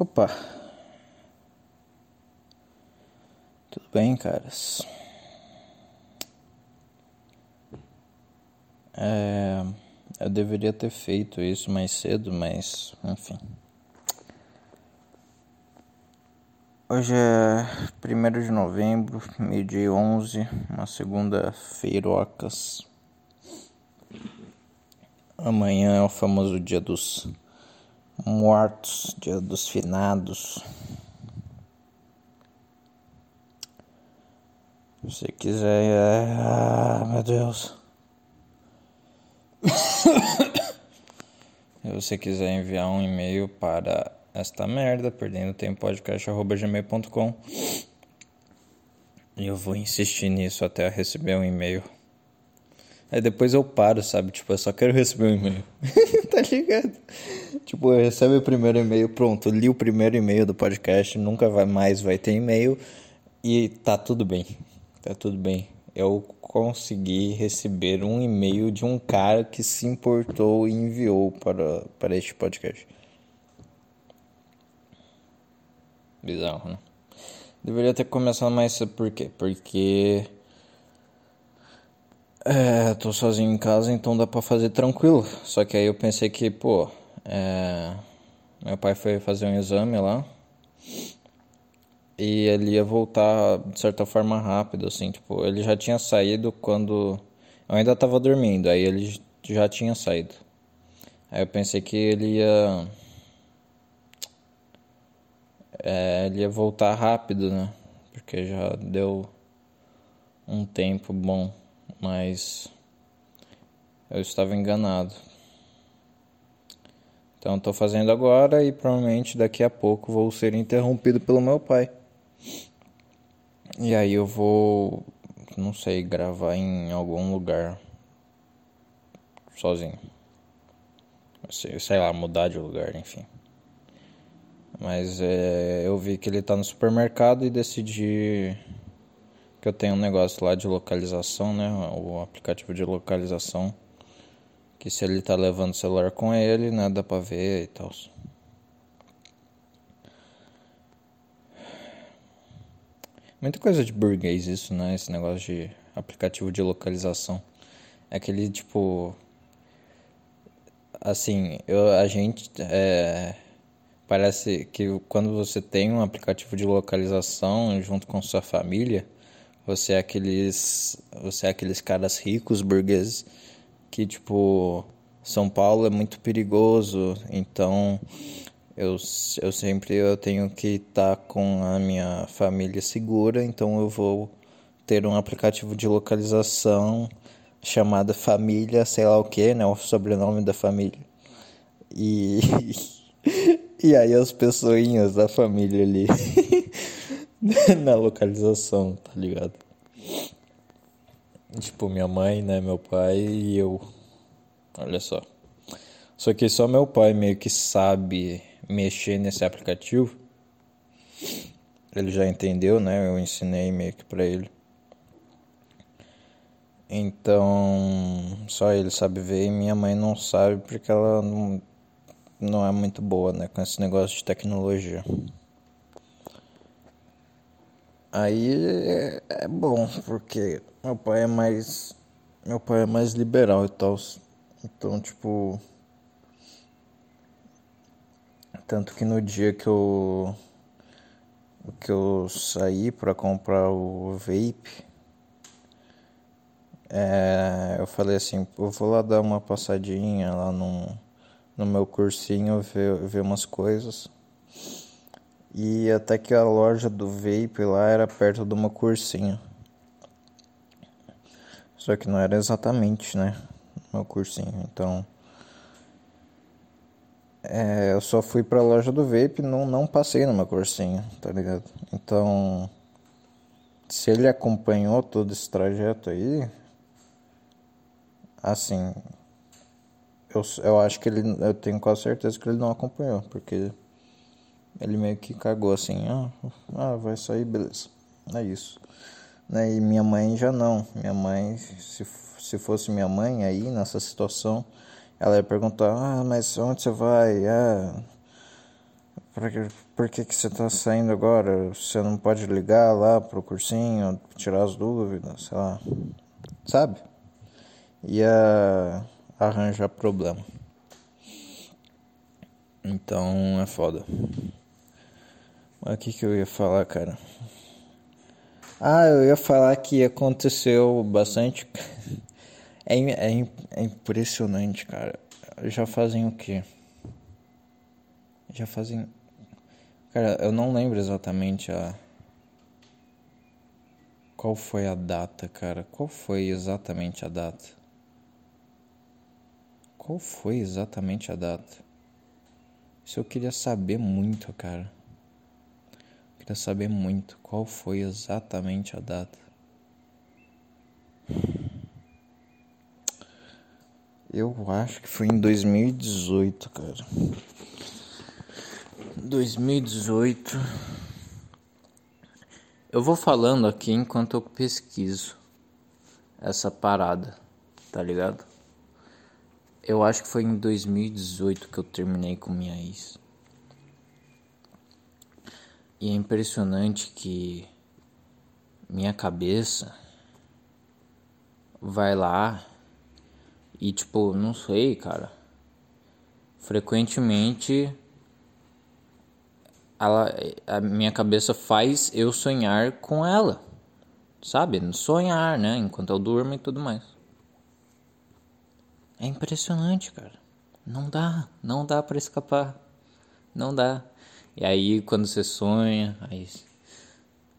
Opa. Tudo bem, caras? É, eu deveria ter feito isso mais cedo, mas enfim. Hoje é 1 de novembro, meio-dia 11, uma segunda-feirocas. Amanhã é o famoso dia dos mortos, dia dos finados. Se você quiser. É... Ah, meu Deus. Se você quiser enviar um e-mail para esta merda, perdendo tempo podcast.gmail.com eu vou insistir nisso até receber um e-mail. Aí depois eu paro, sabe? Tipo, eu só quero receber um e-mail. tá ligado? Tipo, eu recebo o primeiro e-mail, pronto, li o primeiro e-mail do podcast, nunca vai mais vai ter e-mail e tá tudo bem. Tá tudo bem. Eu consegui receber um e-mail de um cara que se importou e enviou para, para este podcast. Bizarro, né? Deveria ter começado mais por quê? Porque é, tô sozinho em casa, então dá pra fazer tranquilo. Só que aí eu pensei que, pô, é, meu pai foi fazer um exame lá e ele ia voltar de certa forma rápido, assim, tipo, ele já tinha saído quando eu ainda tava dormindo, aí ele já tinha saído. Aí eu pensei que ele ia. É, ele ia voltar rápido, né? Porque já deu um tempo bom mas eu estava enganado. Então estou fazendo agora e provavelmente daqui a pouco vou ser interrompido pelo meu pai. E aí eu vou, não sei, gravar em algum lugar sozinho. Sei lá, mudar de lugar, enfim. Mas é, eu vi que ele está no supermercado e decidi que eu tenho um negócio lá de localização, né? O aplicativo de localização. Que se ele tá levando o celular com ele, né? Dá pra ver e tal. Muita coisa de burguês isso, né? Esse negócio de aplicativo de localização. É aquele tipo. Assim, eu, a gente. É, parece que quando você tem um aplicativo de localização junto com sua família você é aqueles. Você é aqueles caras ricos, burgueses, que tipo. São Paulo é muito perigoso, então eu, eu sempre eu tenho que estar tá com a minha família segura, então eu vou ter um aplicativo de localização chamado Família, sei lá o que, né? O sobrenome da família. E, e aí as pessoinhas da família ali. na localização, tá ligado? Tipo, minha mãe, né, meu pai e eu. Olha só. Só que só meu pai meio que sabe mexer nesse aplicativo. Ele já entendeu, né? Eu ensinei meio que pra ele. Então, só ele sabe ver e minha mãe não sabe porque ela não, não é muito boa, né, com esse negócio de tecnologia. Aí é, é, bom, porque meu pai é mais. Meu pai é mais liberal e tal. Então, tipo. Tanto que no dia que eu. Que eu saí para comprar o vape. É, eu falei assim, eu vou lá dar uma passadinha lá no, no meu cursinho, ver, ver umas coisas. E até que a loja do vape lá era perto de uma cursinho. Só que não era exatamente, né? Meu cursinho. Então. É, eu só fui pra loja do vape não não passei numa cursinho, tá ligado? Então. Se ele acompanhou todo esse trajeto aí. Assim. Eu, eu acho que ele. Eu tenho quase certeza que ele não acompanhou, porque ele meio que cagou assim, ah, ah vai sair, beleza. É isso. Né? E minha mãe já não. Minha mãe, se, se fosse minha mãe aí nessa situação, ela ia perguntar, ah, mas onde você vai? Ah, Por que, por que, que você tá saindo agora? Você não pode ligar lá pro cursinho, tirar as dúvidas, sei lá. Sabe? Ia arranjar problema. Então é foda. O que, que eu ia falar, cara? Ah, eu ia falar que aconteceu bastante. É, é, é impressionante, cara. Já fazem o quê? Já fazem. Cara, eu não lembro exatamente a. Qual foi a data, cara? Qual foi exatamente a data? Qual foi exatamente a data? Isso eu queria saber muito, cara. Eu queria saber muito qual foi exatamente a data. Eu acho que foi em 2018, cara. 2018. Eu vou falando aqui enquanto eu pesquiso essa parada, tá ligado? Eu acho que foi em 2018 que eu terminei com minha ex. E é impressionante que minha cabeça vai lá e tipo, não sei, cara. Frequentemente ela, a minha cabeça faz eu sonhar com ela. Sabe? Sonhar, né? Enquanto eu durmo e tudo mais. É impressionante, cara. Não dá, não dá para escapar. Não dá. E aí quando você sonha, aí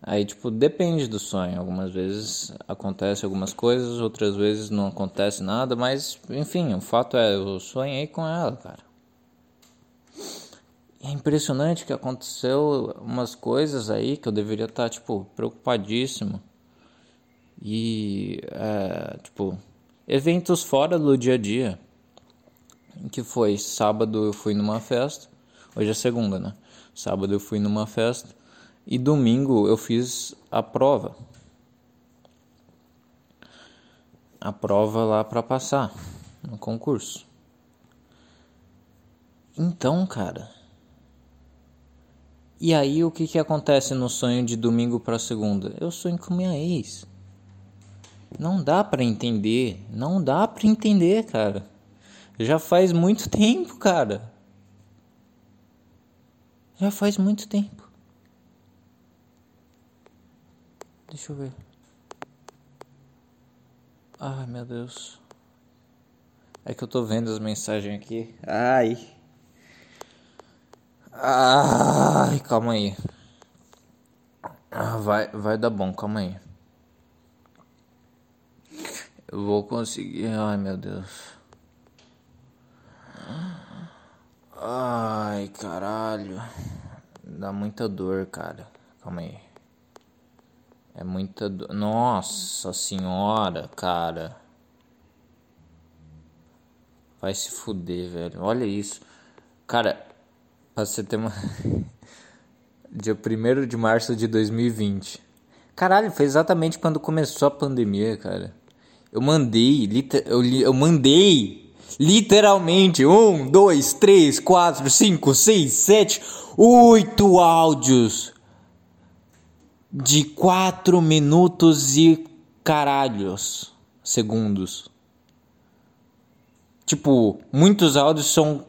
Aí, tipo, depende do sonho. Algumas vezes acontece algumas coisas, outras vezes não acontece nada, mas, enfim, o fato é, eu sonhei com ela, cara. É impressionante que aconteceu umas coisas aí que eu deveria estar, tá, tipo, preocupadíssimo. E, é, tipo, eventos fora do dia a dia. Que foi sábado eu fui numa festa, hoje é segunda, né? Sábado eu fui numa festa e domingo eu fiz a prova. A prova lá para passar no concurso. Então, cara. E aí o que que acontece no sonho de domingo para segunda? Eu sonho com minha ex. Não dá para entender, não dá para entender, cara. Já faz muito tempo, cara. Já faz muito tempo. Deixa eu ver. Ai, meu Deus. É que eu tô vendo as mensagens aqui. Ai. Ai, calma aí. Ah, vai, vai dar bom, calma aí. Eu vou conseguir. Ai, meu Deus. Ai, caralho. Dá muita dor, cara. Calma aí. É muita. Do... Nossa senhora, cara. Vai se fuder, velho. Olha isso. Cara, pra você ter uma. Dia 1 de março de 2020. Caralho, foi exatamente quando começou a pandemia, cara. Eu mandei, eu, li... eu mandei literalmente um, dois, três, quatro, cinco, seis, sete, oito áudios de 4 minutos e caralhos segundos. Tipo, muitos áudios são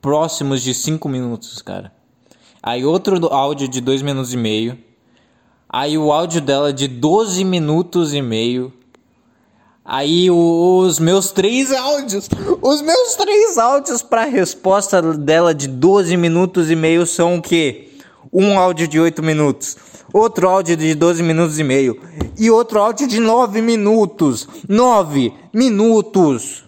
próximos de 5 minutos, cara. Aí outro áudio de 2 minutos e meio. Aí o áudio dela de 12 minutos e meio. Aí os meus três áudios, os meus três áudios para resposta dela de 12 minutos e meio são o quê? Um áudio de 8 minutos outro áudio de 12 minutos e meio e outro áudio de 9 minutos. 9 minutos.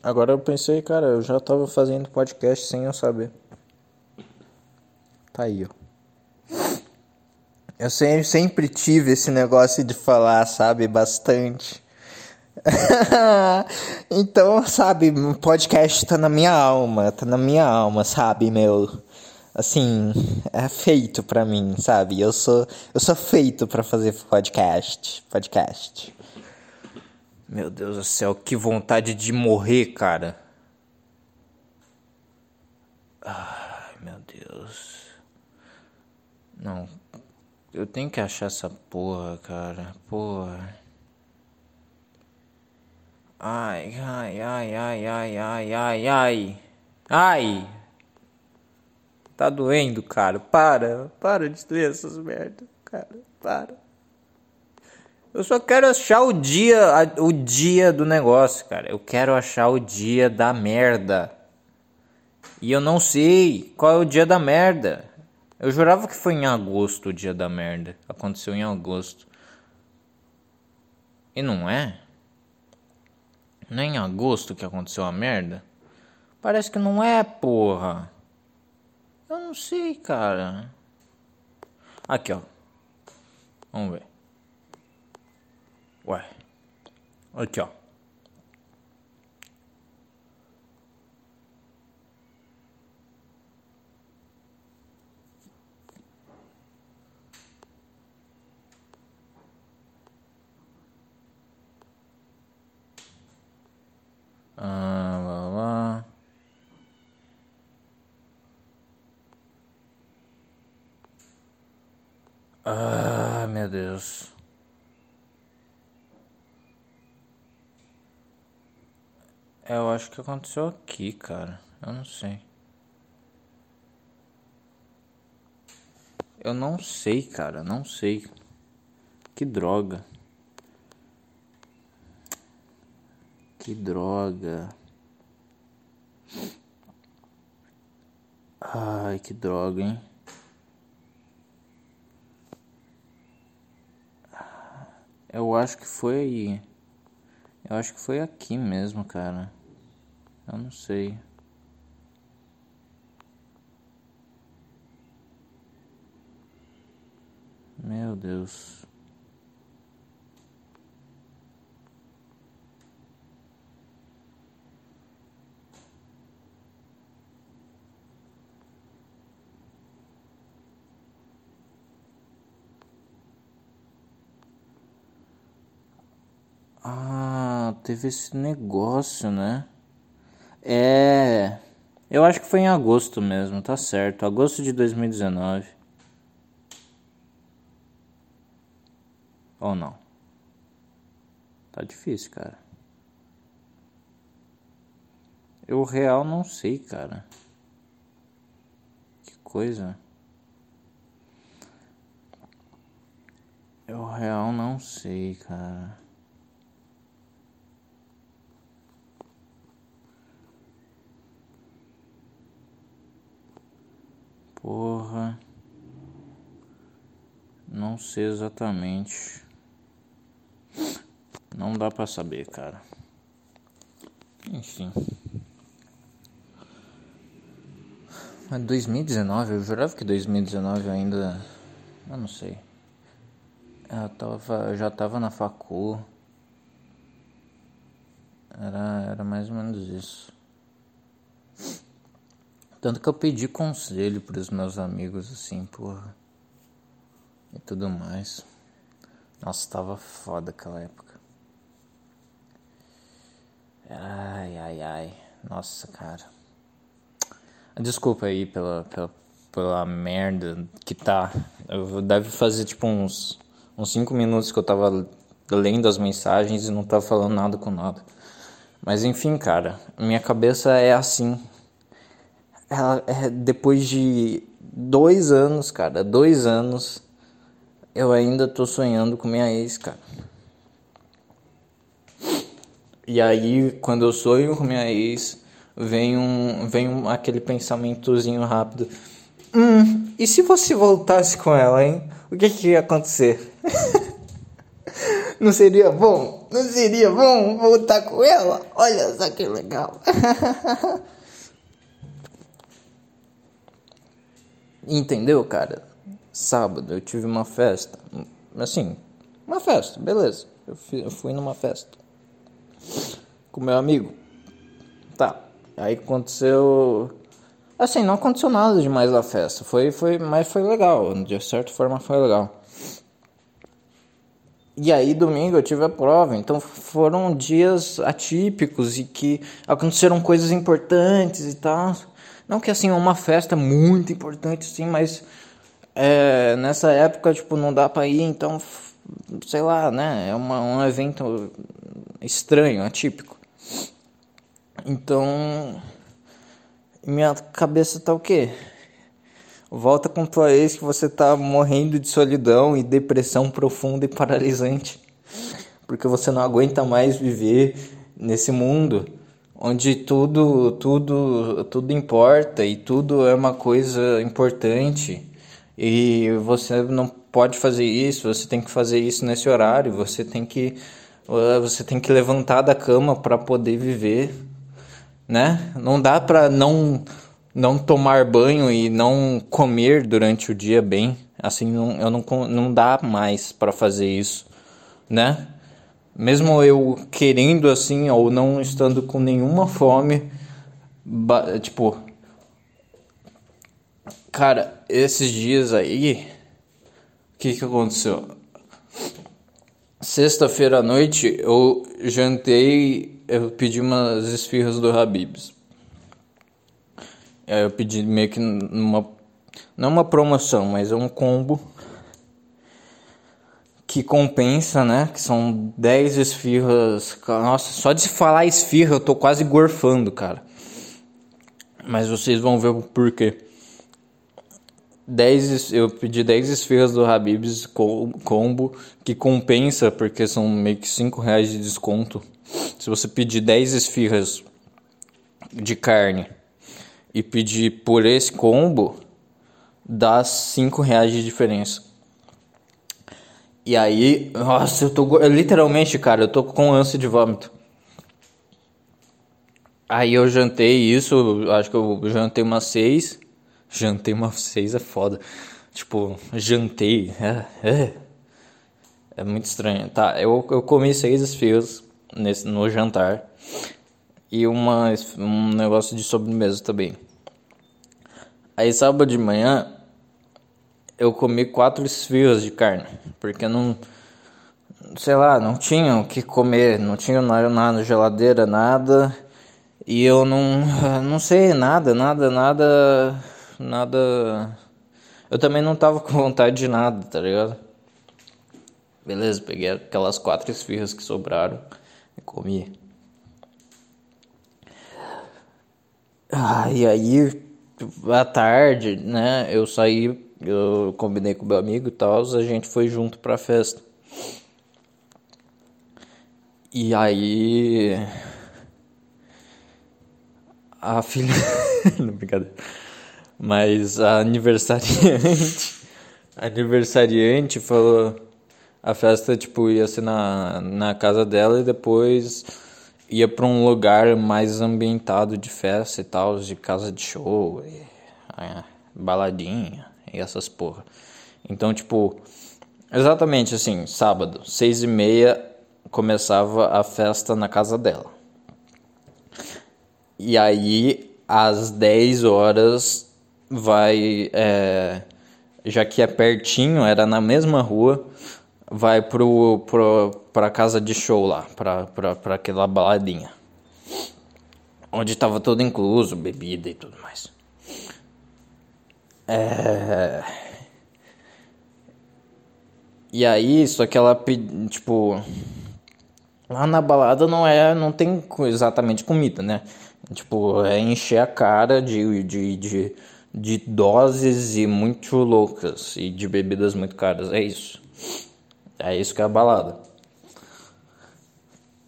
Agora eu pensei, cara, eu já tava fazendo podcast sem eu saber. Tá aí, ó. Eu sempre, tive esse negócio de falar, sabe, bastante. então, sabe, podcast tá na minha alma, tá na minha alma, sabe, meu. Assim, é feito para mim, sabe? Eu sou eu sou feito para fazer podcast, podcast. Meu Deus do céu, que vontade de morrer, cara. Ai, meu Deus. Não. Eu tenho que achar essa porra, cara. Porra. Ai, ai, ai, ai, ai, ai, ai, ai. Ai. Tá doendo, cara. Para. Para de doer essas merdas, cara. Para. Eu só quero achar o dia, o dia do negócio, cara. Eu quero achar o dia da merda. E eu não sei qual é o dia da merda. Eu jurava que foi em agosto o dia da merda. Aconteceu em agosto. E não é? Não é em agosto que aconteceu a merda? Parece que não é, porra. Eu não sei, cara. Aqui, ó. Vamos ver. Ué. Aqui, ó. Ah, lá, lá. Ah, meu Deus. Eu acho que aconteceu aqui, cara. Eu não sei. Eu não sei, cara. Não sei. Que droga. Que droga. Ai, que droga, hein? Eu acho que foi aí. Eu acho que foi aqui mesmo, cara. Eu não sei. Meu Deus. Ah, teve esse negócio, né? É. Eu acho que foi em agosto mesmo, tá certo. Agosto de 2019. Ou não? Tá difícil, cara. Eu real não sei, cara. Que coisa. Eu real não sei, cara. Porra. Não sei exatamente. Não dá pra saber, cara. Enfim. Mas 2019, eu jurava que 2019 ainda. Eu não sei. Eu, tava, eu já tava na facu. Era, era mais ou menos isso. Tanto que eu pedi conselho pros meus amigos, assim, porra. E tudo mais. Nossa, tava foda aquela época. Ai, ai, ai. Nossa, cara. Desculpa aí pela, pela, pela merda que tá. Eu deve fazer tipo uns, uns 5 minutos que eu tava lendo as mensagens e não tava falando nada com nada. Mas enfim, cara, minha cabeça é assim ela, é, depois de dois anos, cara, dois anos, eu ainda tô sonhando com minha ex, cara. E aí, quando eu sonho com minha ex, vem um, vem um, aquele pensamentozinho rápido. Hum, e se você voltasse com ela, hein? O que, que ia acontecer? Não seria bom? Não seria bom voltar com ela? Olha só que legal. Entendeu, cara? Sábado eu tive uma festa. Assim, uma festa, beleza. Eu fui, fui numa festa. Com meu amigo. Tá. Aí aconteceu. Assim, não aconteceu nada demais na festa. Foi, foi, mas foi legal. De certa forma foi legal. E aí domingo eu tive a prova, então foram dias atípicos e que aconteceram coisas importantes e tal. Não que assim uma festa muito importante sim, mas é, nessa época tipo não dá para ir, então sei lá, né? É uma, um evento estranho, atípico. Então minha cabeça tá o quê? Volta com tua ex que você tá morrendo de solidão e depressão profunda e paralisante. Porque você não aguenta mais viver nesse mundo onde tudo, tudo, tudo importa e tudo é uma coisa importante. E você não pode fazer isso, você tem que fazer isso nesse horário, você tem que você tem que levantar da cama para poder viver, né? Não dá para não não tomar banho e não comer durante o dia bem, assim, não, eu não, não dá mais para fazer isso, né? Mesmo eu querendo assim, ou não estando com nenhuma fome, tipo, cara, esses dias aí, o que que aconteceu? Sexta-feira à noite eu jantei, eu pedi umas esfirras do Habib's. É, eu pedi meio que numa. Não uma promoção, mas um combo que compensa, né? Que são 10 esfirras. Nossa, só de falar esfirra eu tô quase gorfando, cara. Mas vocês vão ver o porquê. 10, eu pedi 10 esfirras do Habib's combo que compensa porque são meio que 5 reais de desconto. Se você pedir 10 esfirras de carne e pedir por esse combo, dá 5 reais de diferença. E aí, nossa, eu tô literalmente, cara, eu tô com ânsia de vômito. Aí eu jantei isso, acho que eu jantei umas 6. Jantei umas 6 é foda. Tipo, jantei, é, é, é muito estranho. Tá, eu, eu comi 6 esfios nesse, no jantar e uma, um negócio de sobremesa também. Aí sábado de manhã eu comi quatro esfios de carne, porque não, sei lá, não tinha o que comer, não tinha nada na geladeira, nada, e eu não, não sei nada, nada, nada, nada. Eu também não tava com vontade de nada, tá ligado? Beleza, peguei aquelas quatro esfirras que sobraram e comi. Ah, e aí, à tarde, né, eu saí, eu combinei com meu amigo e tal, a gente foi junto pra festa. E aí. A filha. Não, brincadeira. Mas a aniversariante. A aniversariante falou. A festa, tipo, ia ser na, na casa dela e depois ia para um lugar mais ambientado de festa e tal, de casa de show, e, é, baladinha e essas porra. Então, tipo, exatamente assim, sábado, seis e meia, começava a festa na casa dela. E aí, às 10 horas, vai. É, já que é pertinho, era na mesma rua, vai pro, pro, pra casa de show lá, pra, pra, pra aquela baladinha. Onde tava tudo incluso, bebida e tudo mais. É... E aí, só que ela, tipo... Lá na balada não é, não tem exatamente comida, né? Tipo, é encher a cara de, de, de, de doses e muito loucas e de bebidas muito caras, é isso. É isso que é a balada.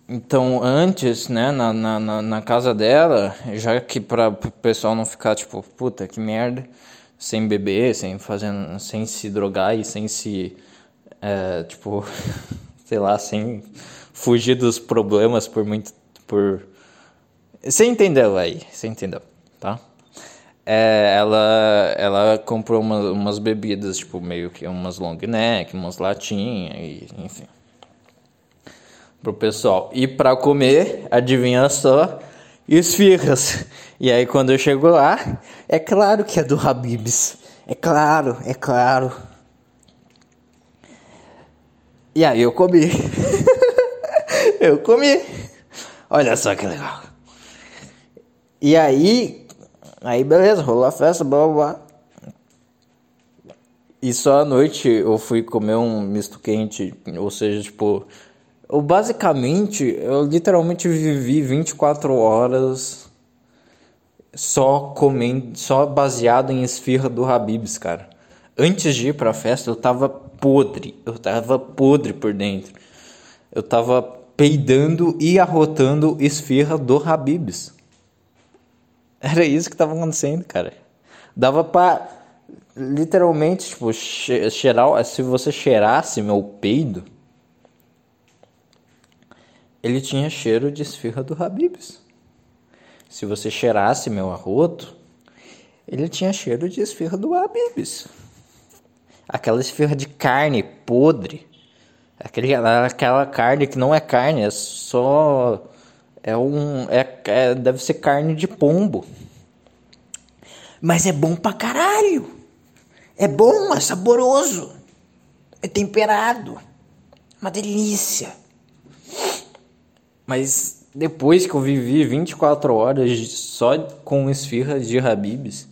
Então, antes, né, na, na, na casa dela, já que para o pessoal não ficar tipo, puta que merda, sem beber, sem fazendo, sem se drogar e sem se, é, tipo, sei lá, sem fugir dos problemas por muito, por, você entendeu aí, você entendeu, tá? É, ela, ela comprou uma, umas bebidas, tipo, meio que umas long neck, umas latinhas, e, enfim. Pro pessoal. E pra comer, adivinha só, esfirras. E aí quando eu chego lá, é claro que é do Habibs. É claro, é claro. E aí eu comi. eu comi. Olha só que legal. E aí, aí beleza, rolou a festa, blá blá blá. E só à noite eu fui comer um misto quente, ou seja, tipo, eu basicamente, eu literalmente vivi 24 horas só comendo, só baseado em esfirra do Habibs, cara. Antes de ir pra festa, eu tava podre, eu tava podre por dentro. Eu tava peidando e arrotando esfirra do Habibs. Era isso que tava acontecendo, cara. Dava pra literalmente, tipo, cheirar, se você cheirasse meu peido, ele tinha cheiro de esfirra do Habibs. Se você cheirasse meu arroto, ele tinha cheiro de esfirra do Habibs. Aquela esfirra de carne podre. Aquele, aquela carne que não é carne, é só. É um. É, é, deve ser carne de pombo. Mas é bom pra caralho. É bom, é saboroso. É temperado. Uma delícia. Mas depois que eu vivi 24 horas só com esfirras de Habibs,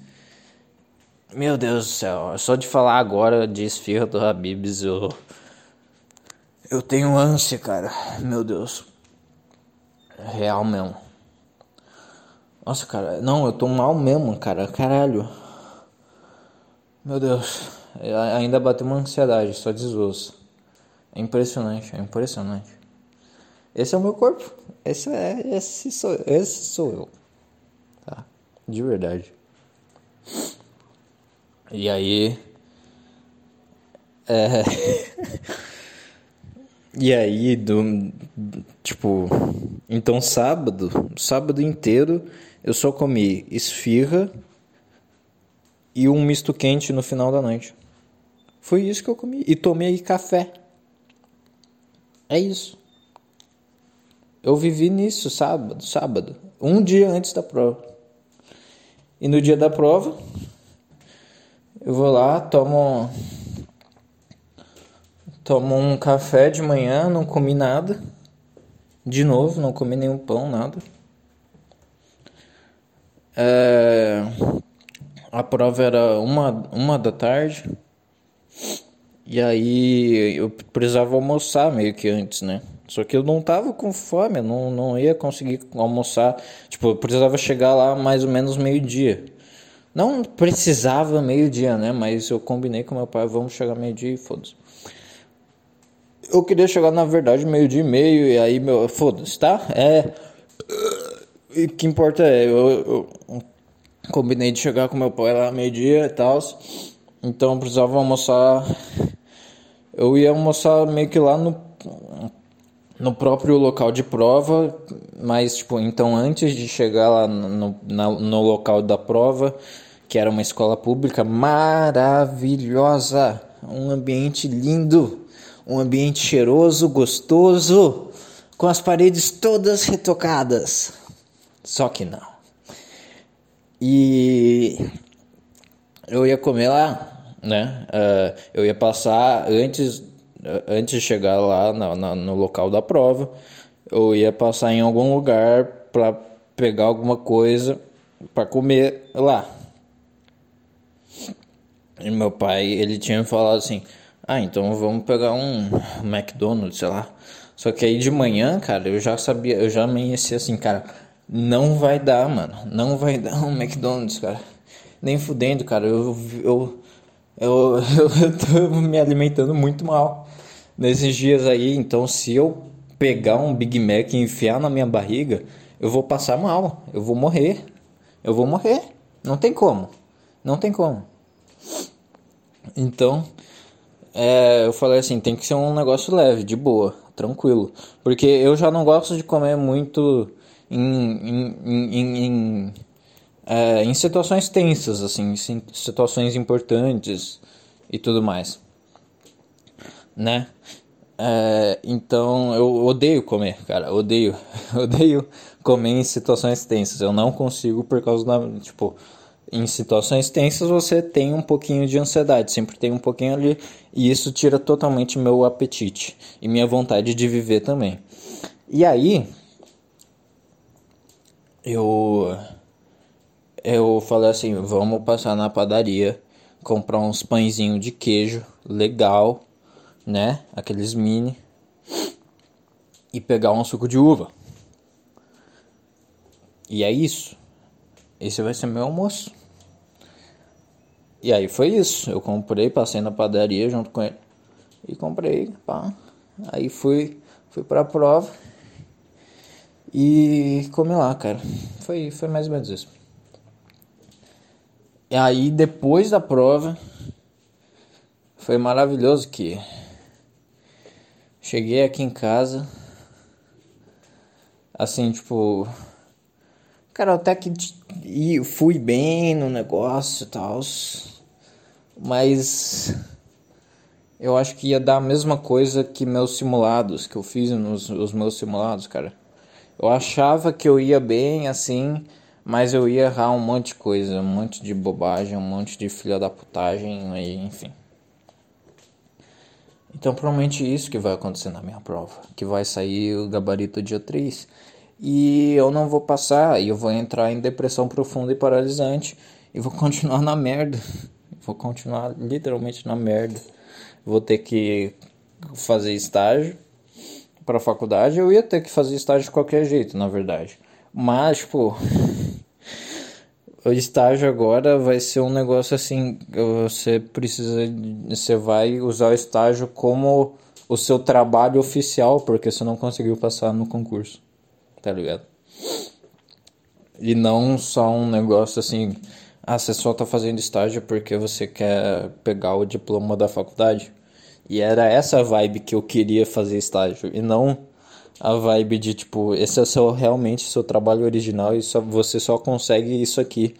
meu Deus do céu, só de falar agora de esfirra do Habibs eu eu tenho ânsia, cara. Meu Deus. Real mesmo. Nossa, cara, não, eu tô mal mesmo, cara. Caralho. Meu Deus, ainda bateu uma ansiedade, só desosso. É impressionante, é impressionante. Esse é o meu corpo. Esse é, esse sou, esse sou eu. Tá? De verdade. E aí. É. e aí, do. Tipo. Então, sábado, sábado inteiro, eu só comi esfirra e um misto quente no final da noite. Foi isso que eu comi. E tomei café. É isso. Eu vivi nisso sábado, sábado, um dia antes da prova. E no dia da prova, eu vou lá, tomo tomo um café de manhã, não comi nada. De novo, não comi nenhum pão, nada. É... A prova era uma, uma da tarde. E aí eu precisava almoçar meio que antes, né? Só que eu não tava com fome, eu não, não ia conseguir almoçar. Tipo, eu precisava chegar lá mais ou menos meio-dia. Não precisava meio-dia, né? Mas eu combinei com meu pai, vamos chegar meio-dia e foda-se. Eu queria chegar, na verdade, meio-dia e meio, e aí, meu. Foda-se, tá? É. O que importa é, eu, eu Combinei de chegar com meu pai lá meio-dia e tal. Então eu precisava almoçar. Eu ia almoçar meio que lá no, no próprio local de prova, mas tipo, então antes de chegar lá no, no, no local da prova, que era uma escola pública maravilhosa, um ambiente lindo, um ambiente cheiroso, gostoso, com as paredes todas retocadas. Só que não. E eu ia comer lá, né? Uh, eu ia passar antes, antes de chegar lá na, na, no local da prova, eu ia passar em algum lugar para pegar alguma coisa para comer lá. E meu pai, ele tinha falado assim: "Ah, então vamos pegar um McDonald's, sei lá". Só que aí de manhã, cara, eu já sabia, eu já amanheci assim, cara, não vai dar, mano. Não vai dar um McDonald's, cara. Nem fudendo, cara. Eu, eu, eu, eu, eu tô me alimentando muito mal nesses dias aí. Então, se eu pegar um Big Mac e enfiar na minha barriga, eu vou passar mal. Eu vou morrer. Eu vou morrer. Não tem como. Não tem como. Então, é, eu falei assim: tem que ser um negócio leve, de boa, tranquilo. Porque eu já não gosto de comer muito em, em, em, em, é, em situações tensas, assim, situações importantes e tudo mais, né? É, então eu odeio comer, cara, odeio, odeio comer em situações tensas. Eu não consigo por causa da, tipo, em situações tensas você tem um pouquinho de ansiedade, sempre tem um pouquinho ali, e isso tira totalmente meu apetite e minha vontade de viver também. E aí eu eu falei assim, vamos passar na padaria, comprar uns pãezinhos de queijo legal, né? Aqueles mini e pegar um suco de uva. E é isso. Esse vai ser meu almoço. E aí foi isso. Eu comprei, passei na padaria junto com ele. E comprei, pá. Aí fui, fui pra prova. E comi lá, cara. Foi, foi mais ou menos isso. E aí depois da prova. Foi maravilhoso que. Cheguei aqui em casa. Assim, tipo. Cara, até que fui bem no negócio e tal. Mas eu acho que ia dar a mesma coisa que meus simulados, que eu fiz nos os meus simulados, cara. Eu achava que eu ia bem assim, mas eu ia errar um monte de coisa, um monte de bobagem, um monte de filha da putagem, aí, enfim. Então provavelmente isso que vai acontecer na minha prova, que vai sair o gabarito dia 3 e eu não vou passar, e eu vou entrar em depressão profunda e paralisante e vou continuar na merda. Vou continuar literalmente na merda. Vou ter que fazer estágio para faculdade. Eu ia ter que fazer estágio de qualquer jeito, na verdade. Mas, tipo, o estágio agora vai ser um negócio assim, você precisa, você vai usar o estágio como o seu trabalho oficial, porque você não conseguiu passar no concurso tá ligado? E não só um negócio assim, ah, você só tá fazendo estágio porque você quer pegar o diploma da faculdade. E era essa vibe que eu queria fazer estágio, e não a vibe de tipo, esse é seu, realmente seu trabalho original e só, você só consegue isso aqui.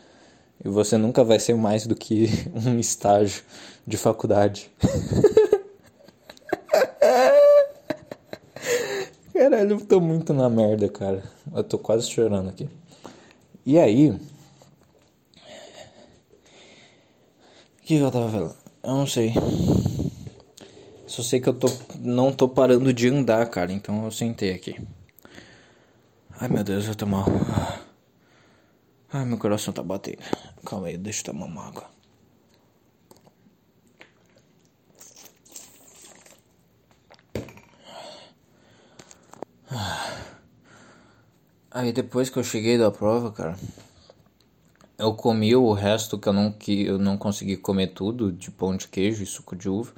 E você nunca vai ser mais do que um estágio de faculdade. Caralho, eu tô muito na merda, cara. Eu tô quase chorando aqui. E aí. O que eu tava falando? Eu não sei. Só sei que eu tô, não tô parando de andar, cara. Então eu sentei aqui. Ai meu Deus, eu tô mal. Ai, meu coração tá batendo. Calma aí, deixa eu tomar uma água. Aí depois que eu cheguei da prova, cara, eu comi o resto que eu não que eu não consegui comer tudo, de pão de queijo e suco de uva.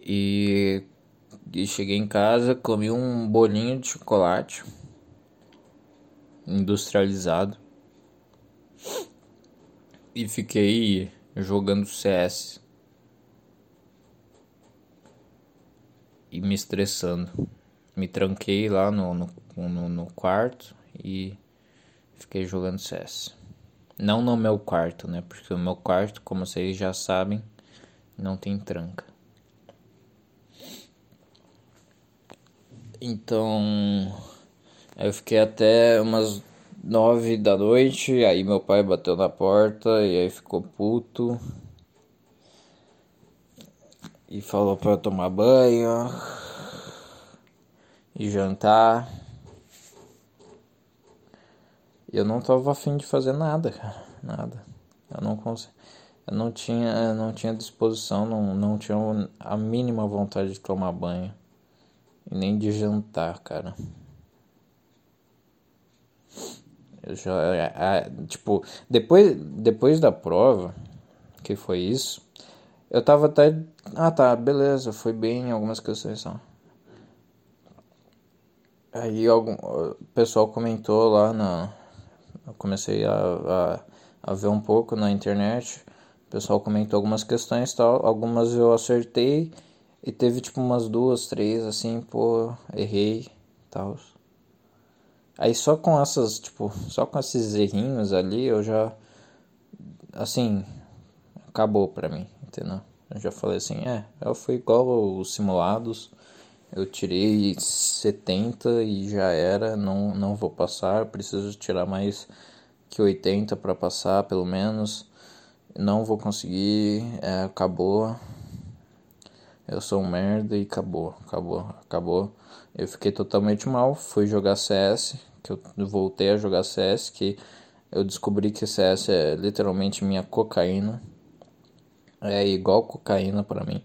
E, e, cheguei em casa, comi um bolinho de chocolate industrializado. E fiquei jogando CS. E me estressando. Me tranquei lá no, no no, no quarto e fiquei jogando CS. Não no meu quarto, né? Porque o meu quarto, como vocês já sabem, não tem tranca. Então, eu fiquei até umas nove da noite, aí meu pai bateu na porta e aí ficou puto. E falou para eu tomar banho e jantar. eu não tava afim de fazer nada, cara. Nada. Eu não consegui. Eu não tinha, não tinha disposição, não, não tinha a mínima vontade de tomar banho. E nem de jantar, cara. Eu já. É, tipo, depois, depois da prova, que foi isso, eu tava até. Ah tá, beleza, foi bem em algumas questões só. Aí algum, o pessoal comentou lá na, eu comecei a, a, a ver um pouco na internet. O pessoal comentou algumas questões tal. Algumas eu acertei. E teve tipo umas duas, três, assim, pô, errei tal. Aí só com essas, tipo, só com esses errinhos ali eu já. Assim, acabou pra mim, entendeu? Eu já falei assim, é, eu fui igual os simulados. Eu tirei 70 e já era, não, não vou passar, preciso tirar mais que 80 para passar, pelo menos. Não vou conseguir, é, acabou. Eu sou um merda e acabou, acabou, acabou. Eu fiquei totalmente mal, fui jogar CS, que eu voltei a jogar CS, que eu descobri que CS é literalmente minha cocaína. É igual cocaína para mim.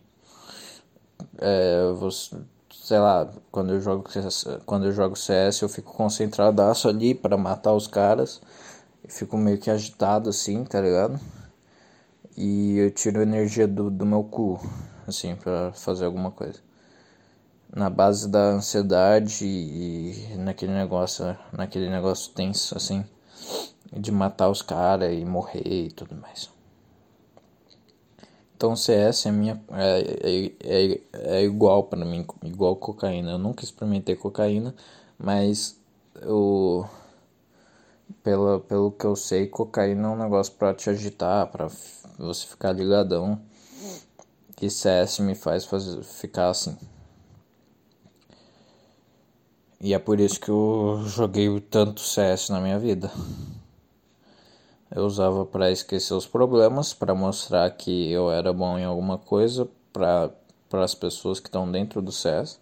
É, você, sei lá, quando eu jogo quando eu jogo CS, eu fico concentradaço ali para matar os caras. Fico meio que agitado assim, tá ligado? E eu tiro energia do, do meu cu, assim, para fazer alguma coisa. Na base da ansiedade e naquele negócio, naquele negócio tenso, assim, de matar os caras e morrer e tudo mais. Então CS é minha é, é, é, é igual para mim, igual cocaína. Eu nunca experimentei cocaína, mas eu pelo, pelo que eu sei, cocaína é um negócio para te agitar, para você ficar ligadão. Que CS me faz fazer, ficar assim. E é por isso que eu joguei tanto CS na minha vida. Eu usava para esquecer os problemas, para mostrar que eu era bom em alguma coisa para as pessoas que estão dentro do CS.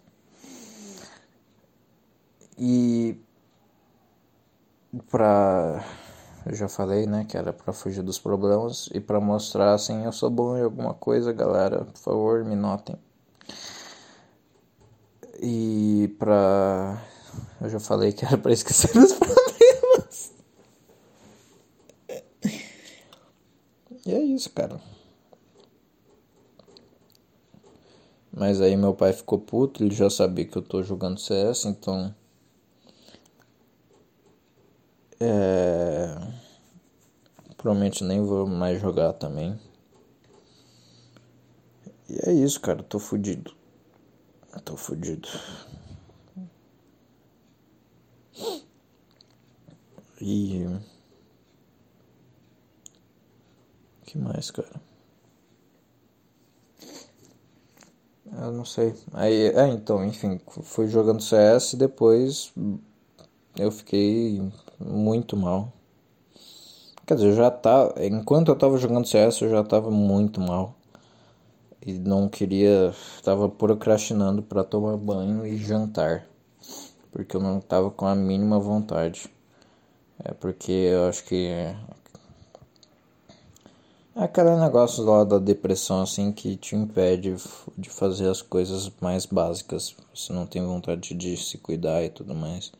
E para eu já falei, né, que era para fugir dos problemas e para mostrar assim, eu sou bom em alguma coisa, galera, por favor, me notem. E para eu já falei que era para esquecer os problemas. E é isso, cara. Mas aí meu pai ficou puto, ele já sabia que eu tô jogando CS, então. É. Provavelmente nem vou mais jogar também. E é isso, cara, tô fudido. tô fudido. E. que mais, cara? Eu não sei. Aí, é, então, enfim, fui jogando CS e depois eu fiquei muito mal. Quer dizer, eu já tá, enquanto eu tava jogando CS, eu já tava muito mal. E não queria, tava procrastinando para tomar banho e jantar. Porque eu não tava com a mínima vontade. É porque eu acho que é aquele negócio lá da depressão assim que te impede de fazer as coisas mais básicas. Você não tem vontade de se cuidar e tudo mais.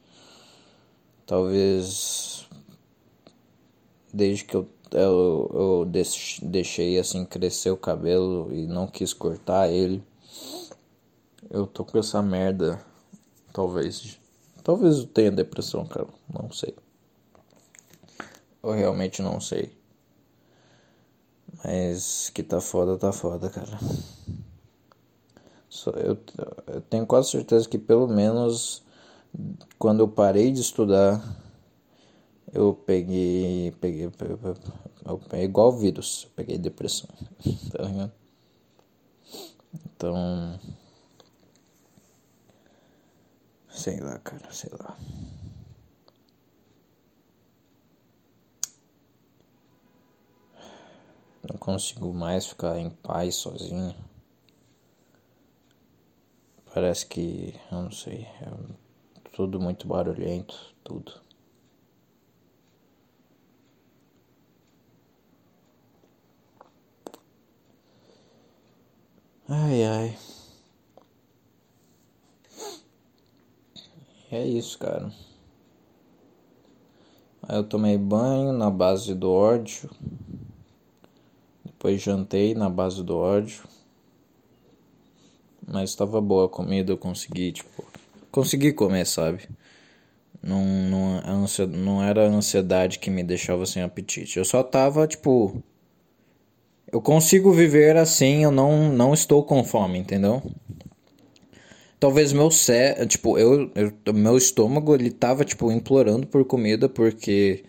Talvez desde que eu, eu, eu deixei assim crescer o cabelo e não quis cortar ele, eu tô com essa merda. Talvez. Talvez eu tenha depressão, cara. Não sei. Eu realmente não sei. Mas que tá foda, tá foda, cara. Eu, eu tenho quase certeza que pelo menos quando eu parei de estudar, eu peguei. Peguei. Eu peguei igual vírus, eu peguei depressão. tá ligado? Então. Sei lá, cara, sei lá. Não consigo mais ficar em paz sozinho. Parece que, eu não sei, é tudo muito barulhento, tudo. Ai ai. É isso, cara. Aí eu tomei banho na base do ódio. Depois jantei na base do ódio. Mas estava boa a comida, eu consegui, tipo, consegui comer, sabe? Não, não, não era a ansiedade que me deixava sem apetite. Eu só tava, tipo. Eu consigo viver assim, eu não, não estou com fome, entendeu? Talvez meu cé, tipo, eu, eu, meu estômago ele tava tipo implorando por comida porque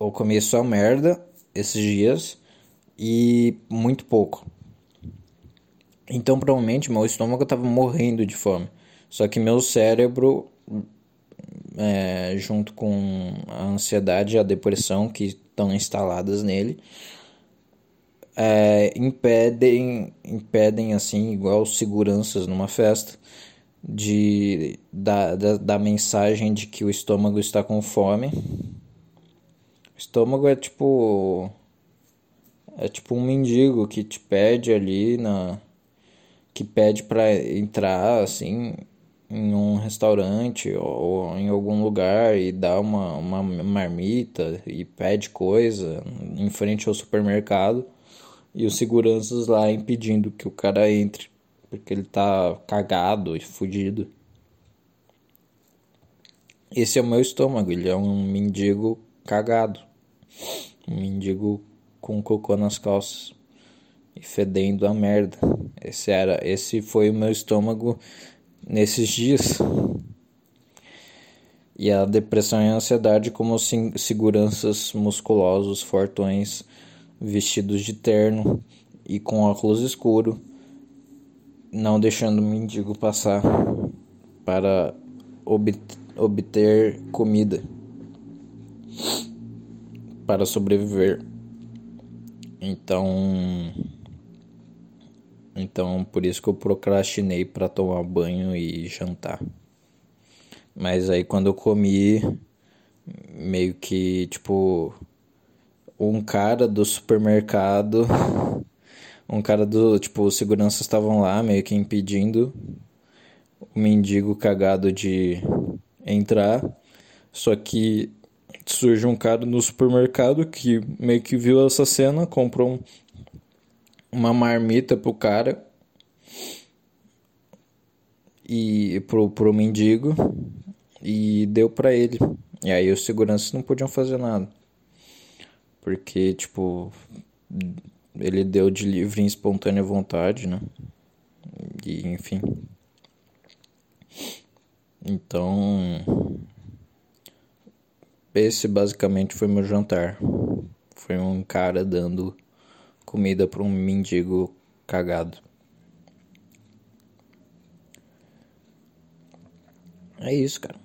eu comi só merda esses dias e muito pouco. Então, provavelmente, meu estômago estava morrendo de fome. Só que meu cérebro é, junto com a ansiedade e a depressão que estão instaladas nele, é, impedem, impedem assim, igual seguranças numa festa, de da, da, da mensagem de que o estômago está com fome. O estômago é tipo é tipo um mendigo que te pede ali na que pede para entrar assim em um restaurante ou em algum lugar e dá uma, uma marmita e pede coisa em frente ao supermercado e os seguranças lá impedindo que o cara entre porque ele tá cagado e fudido. Esse é o meu estômago, ele é um mendigo cagado. Um mendigo com cocô nas calças e fedendo a merda. Esse era, esse foi o meu estômago nesses dias. E a depressão e a ansiedade como seguranças musculosos, fortões, vestidos de terno e com óculos escuro, não deixando o mendigo passar para obter comida para sobreviver. Então, então por isso que eu procrastinei para tomar banho e jantar. Mas aí quando eu comi, meio que tipo um cara do supermercado, um cara do tipo os seguranças estavam lá meio que impedindo o mendigo cagado de entrar. Só que surge um cara no supermercado que meio que viu essa cena, comprou um, uma marmita pro cara e pro, pro mendigo e deu para ele. E aí os seguranças não podiam fazer nada. Porque, tipo, ele deu de livre e espontânea vontade, né? E, enfim. Então, esse basicamente foi meu jantar. Foi um cara dando comida para um mendigo cagado. É isso, cara.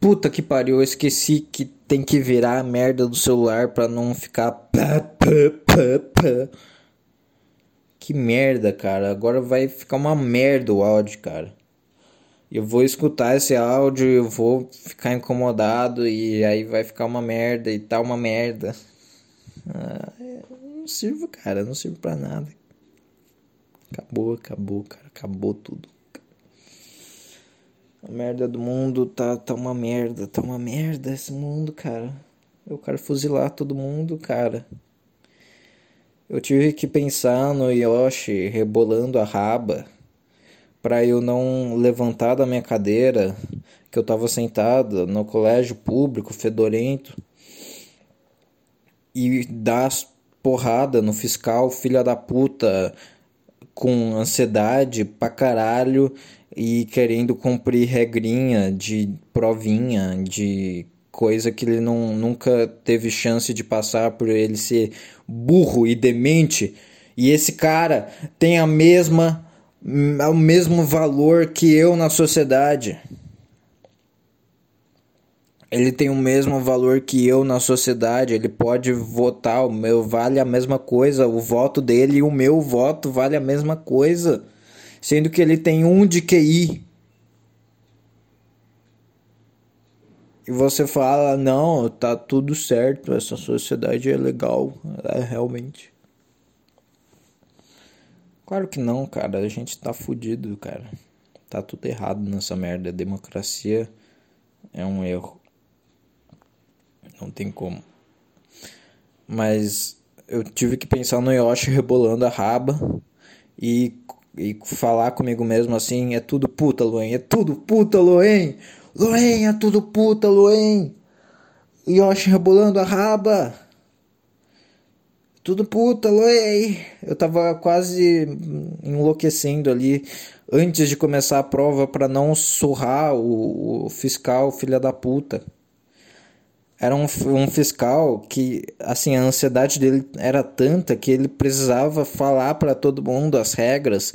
Puta que pariu, eu esqueci que tem que virar a merda do celular pra não ficar. Que merda, cara. Agora vai ficar uma merda o áudio, cara eu vou escutar esse áudio, eu vou ficar incomodado e aí vai ficar uma merda e tá uma merda. Ah, não sirvo, cara, não sirvo pra nada. Acabou, acabou, cara, acabou tudo. A merda do mundo tá, tá uma merda, tá uma merda esse mundo, cara. Eu quero fuzilar todo mundo, cara. Eu tive que pensar no Yoshi rebolando a raba para eu não levantar da minha cadeira que eu estava sentado no colégio público fedorento e dar porrada no fiscal filha da puta com ansiedade pra caralho e querendo cumprir regrinha de provinha, de coisa que ele não, nunca teve chance de passar por ele ser burro e demente. E esse cara tem a mesma o mesmo valor que eu na sociedade. Ele tem o mesmo valor que eu na sociedade. Ele pode votar, o meu vale a mesma coisa. O voto dele e o meu voto vale a mesma coisa. Sendo que ele tem um de QI. E você fala, não, tá tudo certo, essa sociedade é legal. É realmente. Claro que não, cara. A gente tá fudido, cara. Tá tudo errado nessa merda. A democracia é um erro. Não tem como. Mas eu tive que pensar no Yoshi rebolando a raba e, e falar comigo mesmo assim: é tudo puta, Luen, é tudo puta, Luen, Luen, é tudo puta, Luen. Yoshi rebolando a raba. Tudo puta, Loi. Eu tava quase enlouquecendo ali antes de começar a prova para não surrar o, fiscal filha da puta. Era um, um fiscal que, assim, a ansiedade dele era tanta que ele precisava falar para todo mundo as regras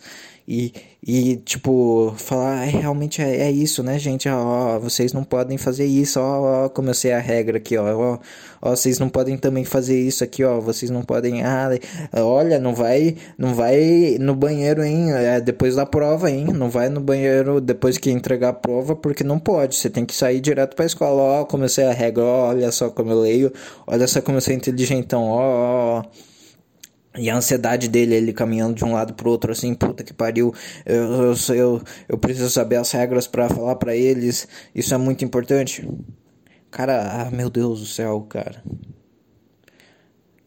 e, e tipo, falar, é, realmente é, é, isso, né, gente? Ó, vocês não podem fazer isso, ó, ó, como eu sei a regra aqui, ó, ó, ó, vocês não podem também fazer isso aqui, ó, vocês não podem, ah, olha, não vai, não vai no banheiro, hein, é, depois da prova, hein, não vai no banheiro depois que entregar a prova, porque não pode, você tem que sair direto pra escola, ó, como eu sei a regra, ó, olha só como eu leio, olha só como eu sou inteligentão, ó, ó, ó. E a ansiedade dele, ele caminhando de um lado pro outro, assim, puta que pariu, eu, eu, eu, eu preciso saber as regras para falar para eles, isso é muito importante. Cara, ah, meu Deus do céu, cara.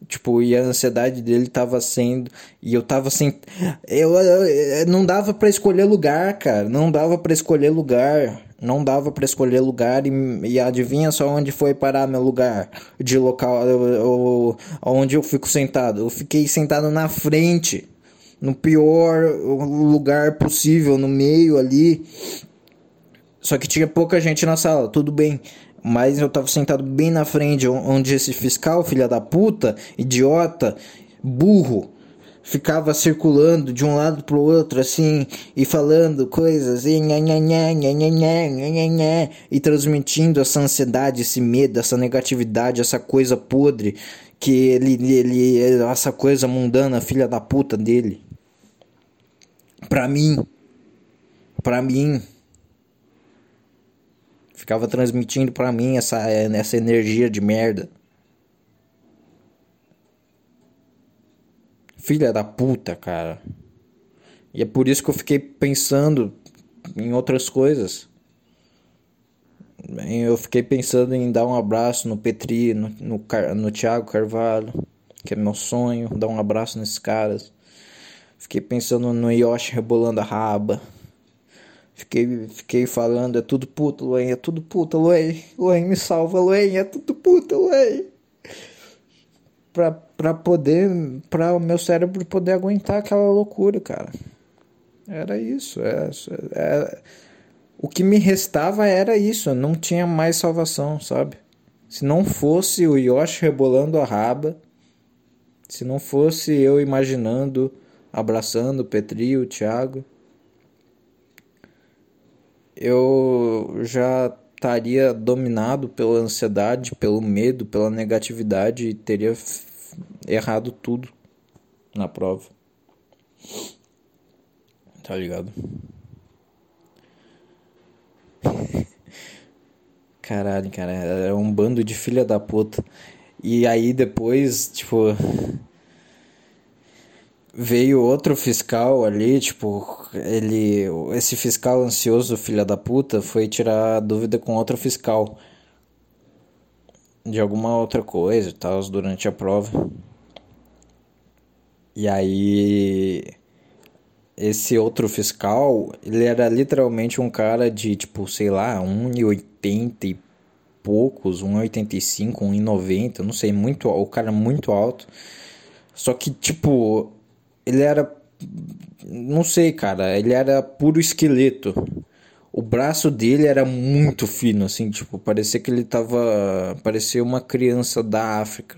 Tipo, e a ansiedade dele tava sendo. E eu tava assim. Eu, eu, eu não dava para escolher lugar, cara. Não dava para escolher lugar. Não dava para escolher lugar e, e, adivinha só onde foi parar meu lugar de local eu, onde eu fico sentado. Eu fiquei sentado na frente, no pior lugar possível, no meio ali. Só que tinha pouca gente na sala, tudo bem. Mas eu tava sentado bem na frente, onde esse fiscal, filha da puta, idiota, burro, ficava circulando de um lado pro outro assim e falando coisas e, nha, nha, nha, nha, nha, nha, nha, e transmitindo essa ansiedade, esse medo, essa negatividade, essa coisa podre que ele, ele essa coisa mundana, filha da puta dele. Pra mim, pra mim, ficava transmitindo pra mim essa, essa energia de merda. Filha da puta, cara. E é por isso que eu fiquei pensando em outras coisas. Eu fiquei pensando em dar um abraço no Petri, no, no, no Thiago Carvalho, que é meu sonho, dar um abraço nesses caras. Fiquei pensando no Yoshi rebolando a raba. Fiquei, fiquei falando, é tudo puta, Luen, é tudo puta, Luen. Luen, me salva, Luen, é tudo puta, Luen para poder, para o meu cérebro poder aguentar aquela loucura, cara. Era isso. É, é, o que me restava era isso. Não tinha mais salvação, sabe? Se não fosse o Yoshi rebolando a raba, se não fosse eu imaginando, abraçando o Petri, o Thiago, eu já estaria dominado pela ansiedade, pelo medo, pela negatividade e teria errado tudo na prova. Tá ligado? Caralho, cara, era um bando de filha da puta. E aí depois, tipo, veio outro fiscal ali, tipo, ele, esse fiscal ansioso, filha da puta, foi tirar dúvida com outro fiscal de alguma outra coisa e tal durante a prova. E aí esse outro fiscal, ele era literalmente um cara de tipo, sei lá, 1,80 e poucos, 1,85, 1,90, não sei, muito, o cara muito alto. Só que tipo, ele era. Não sei, cara. Ele era puro esqueleto. O braço dele era muito fino, assim, tipo, parecia que ele tava. Parecia uma criança da África.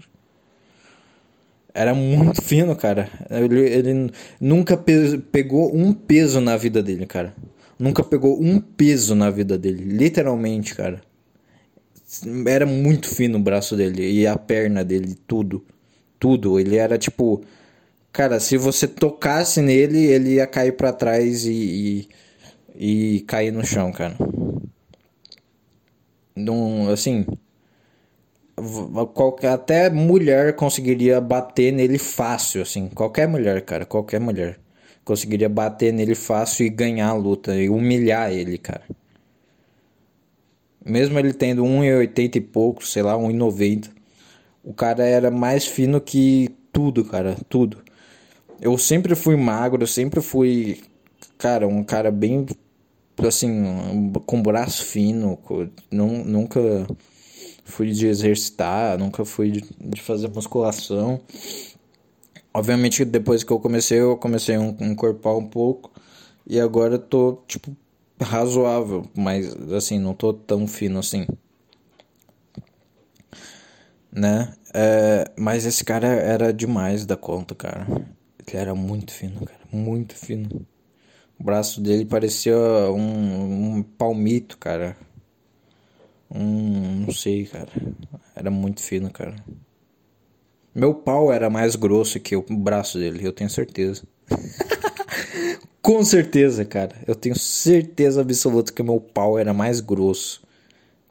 Era muito fino, cara. Ele, ele nunca pe pegou um peso na vida dele, cara. Nunca pegou um peso na vida dele. Literalmente, cara. Era muito fino o braço dele. E a perna dele, tudo. Tudo. Ele era tipo Cara, se você tocasse nele, ele ia cair para trás e, e, e, cair no chão, cara. Não, assim, qualquer, até mulher conseguiria bater nele fácil, assim. Qualquer mulher, cara, qualquer mulher conseguiria bater nele fácil e ganhar a luta e humilhar ele, cara. Mesmo ele tendo 1,80 e pouco, sei lá, 1,90, o cara era mais fino que tudo, cara, tudo. Eu sempre fui magro, eu sempre fui, cara, um cara bem, assim, com braço fino, não, nunca fui de exercitar, nunca fui de, de fazer musculação. Obviamente depois que eu comecei, eu comecei a encorpar um pouco e agora eu tô, tipo, razoável, mas assim, não tô tão fino assim. Né? É, mas esse cara era demais da conta, cara. Ele era muito fino, cara. Muito fino. O braço dele parecia um, um palmito, cara. Um. Não sei, cara. Era muito fino, cara. Meu pau era mais grosso que o braço dele, eu tenho certeza. Com certeza, cara. Eu tenho certeza absoluta que meu pau era mais grosso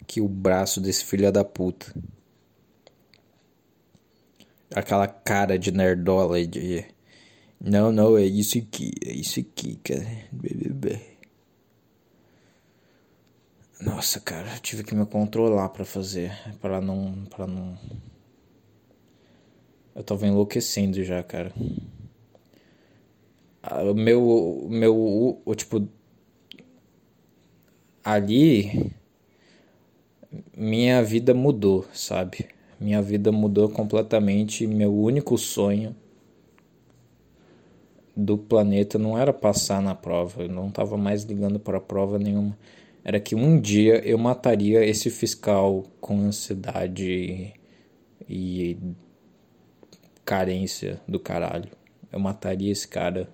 que o braço desse filho da puta. Aquela cara de nerdola de. Não, não, é isso aqui, é isso aqui, cara. Nossa, cara, tive que me controlar para fazer, para não, para não. Eu tava enlouquecendo já, cara. Ah, o meu, meu, o, tipo, ali, minha vida mudou, sabe? Minha vida mudou completamente. Meu único sonho do planeta não era passar na prova, eu não estava mais ligando para prova nenhuma. Era que um dia eu mataria esse fiscal com ansiedade e carência do caralho. Eu mataria esse cara.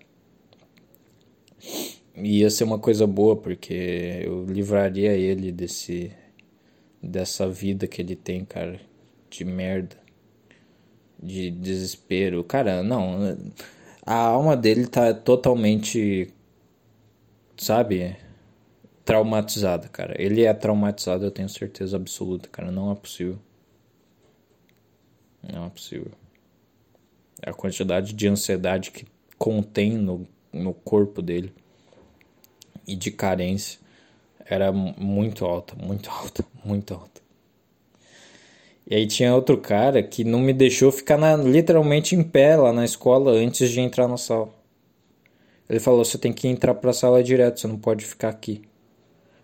E ia ser uma coisa boa, porque eu livraria ele desse dessa vida que ele tem, cara, de merda, de desespero. Cara, não, a alma dele tá totalmente sabe, traumatizada, cara. Ele é traumatizado, eu tenho certeza absoluta, cara, não é possível. Não é possível a quantidade de ansiedade que contém no, no corpo dele e de carência era muito alta, muito alta, muito alta. E aí tinha outro cara que não me deixou ficar na, literalmente em pé lá na escola antes de entrar na sala. Ele falou: você tem que entrar pra sala direto, você não pode ficar aqui.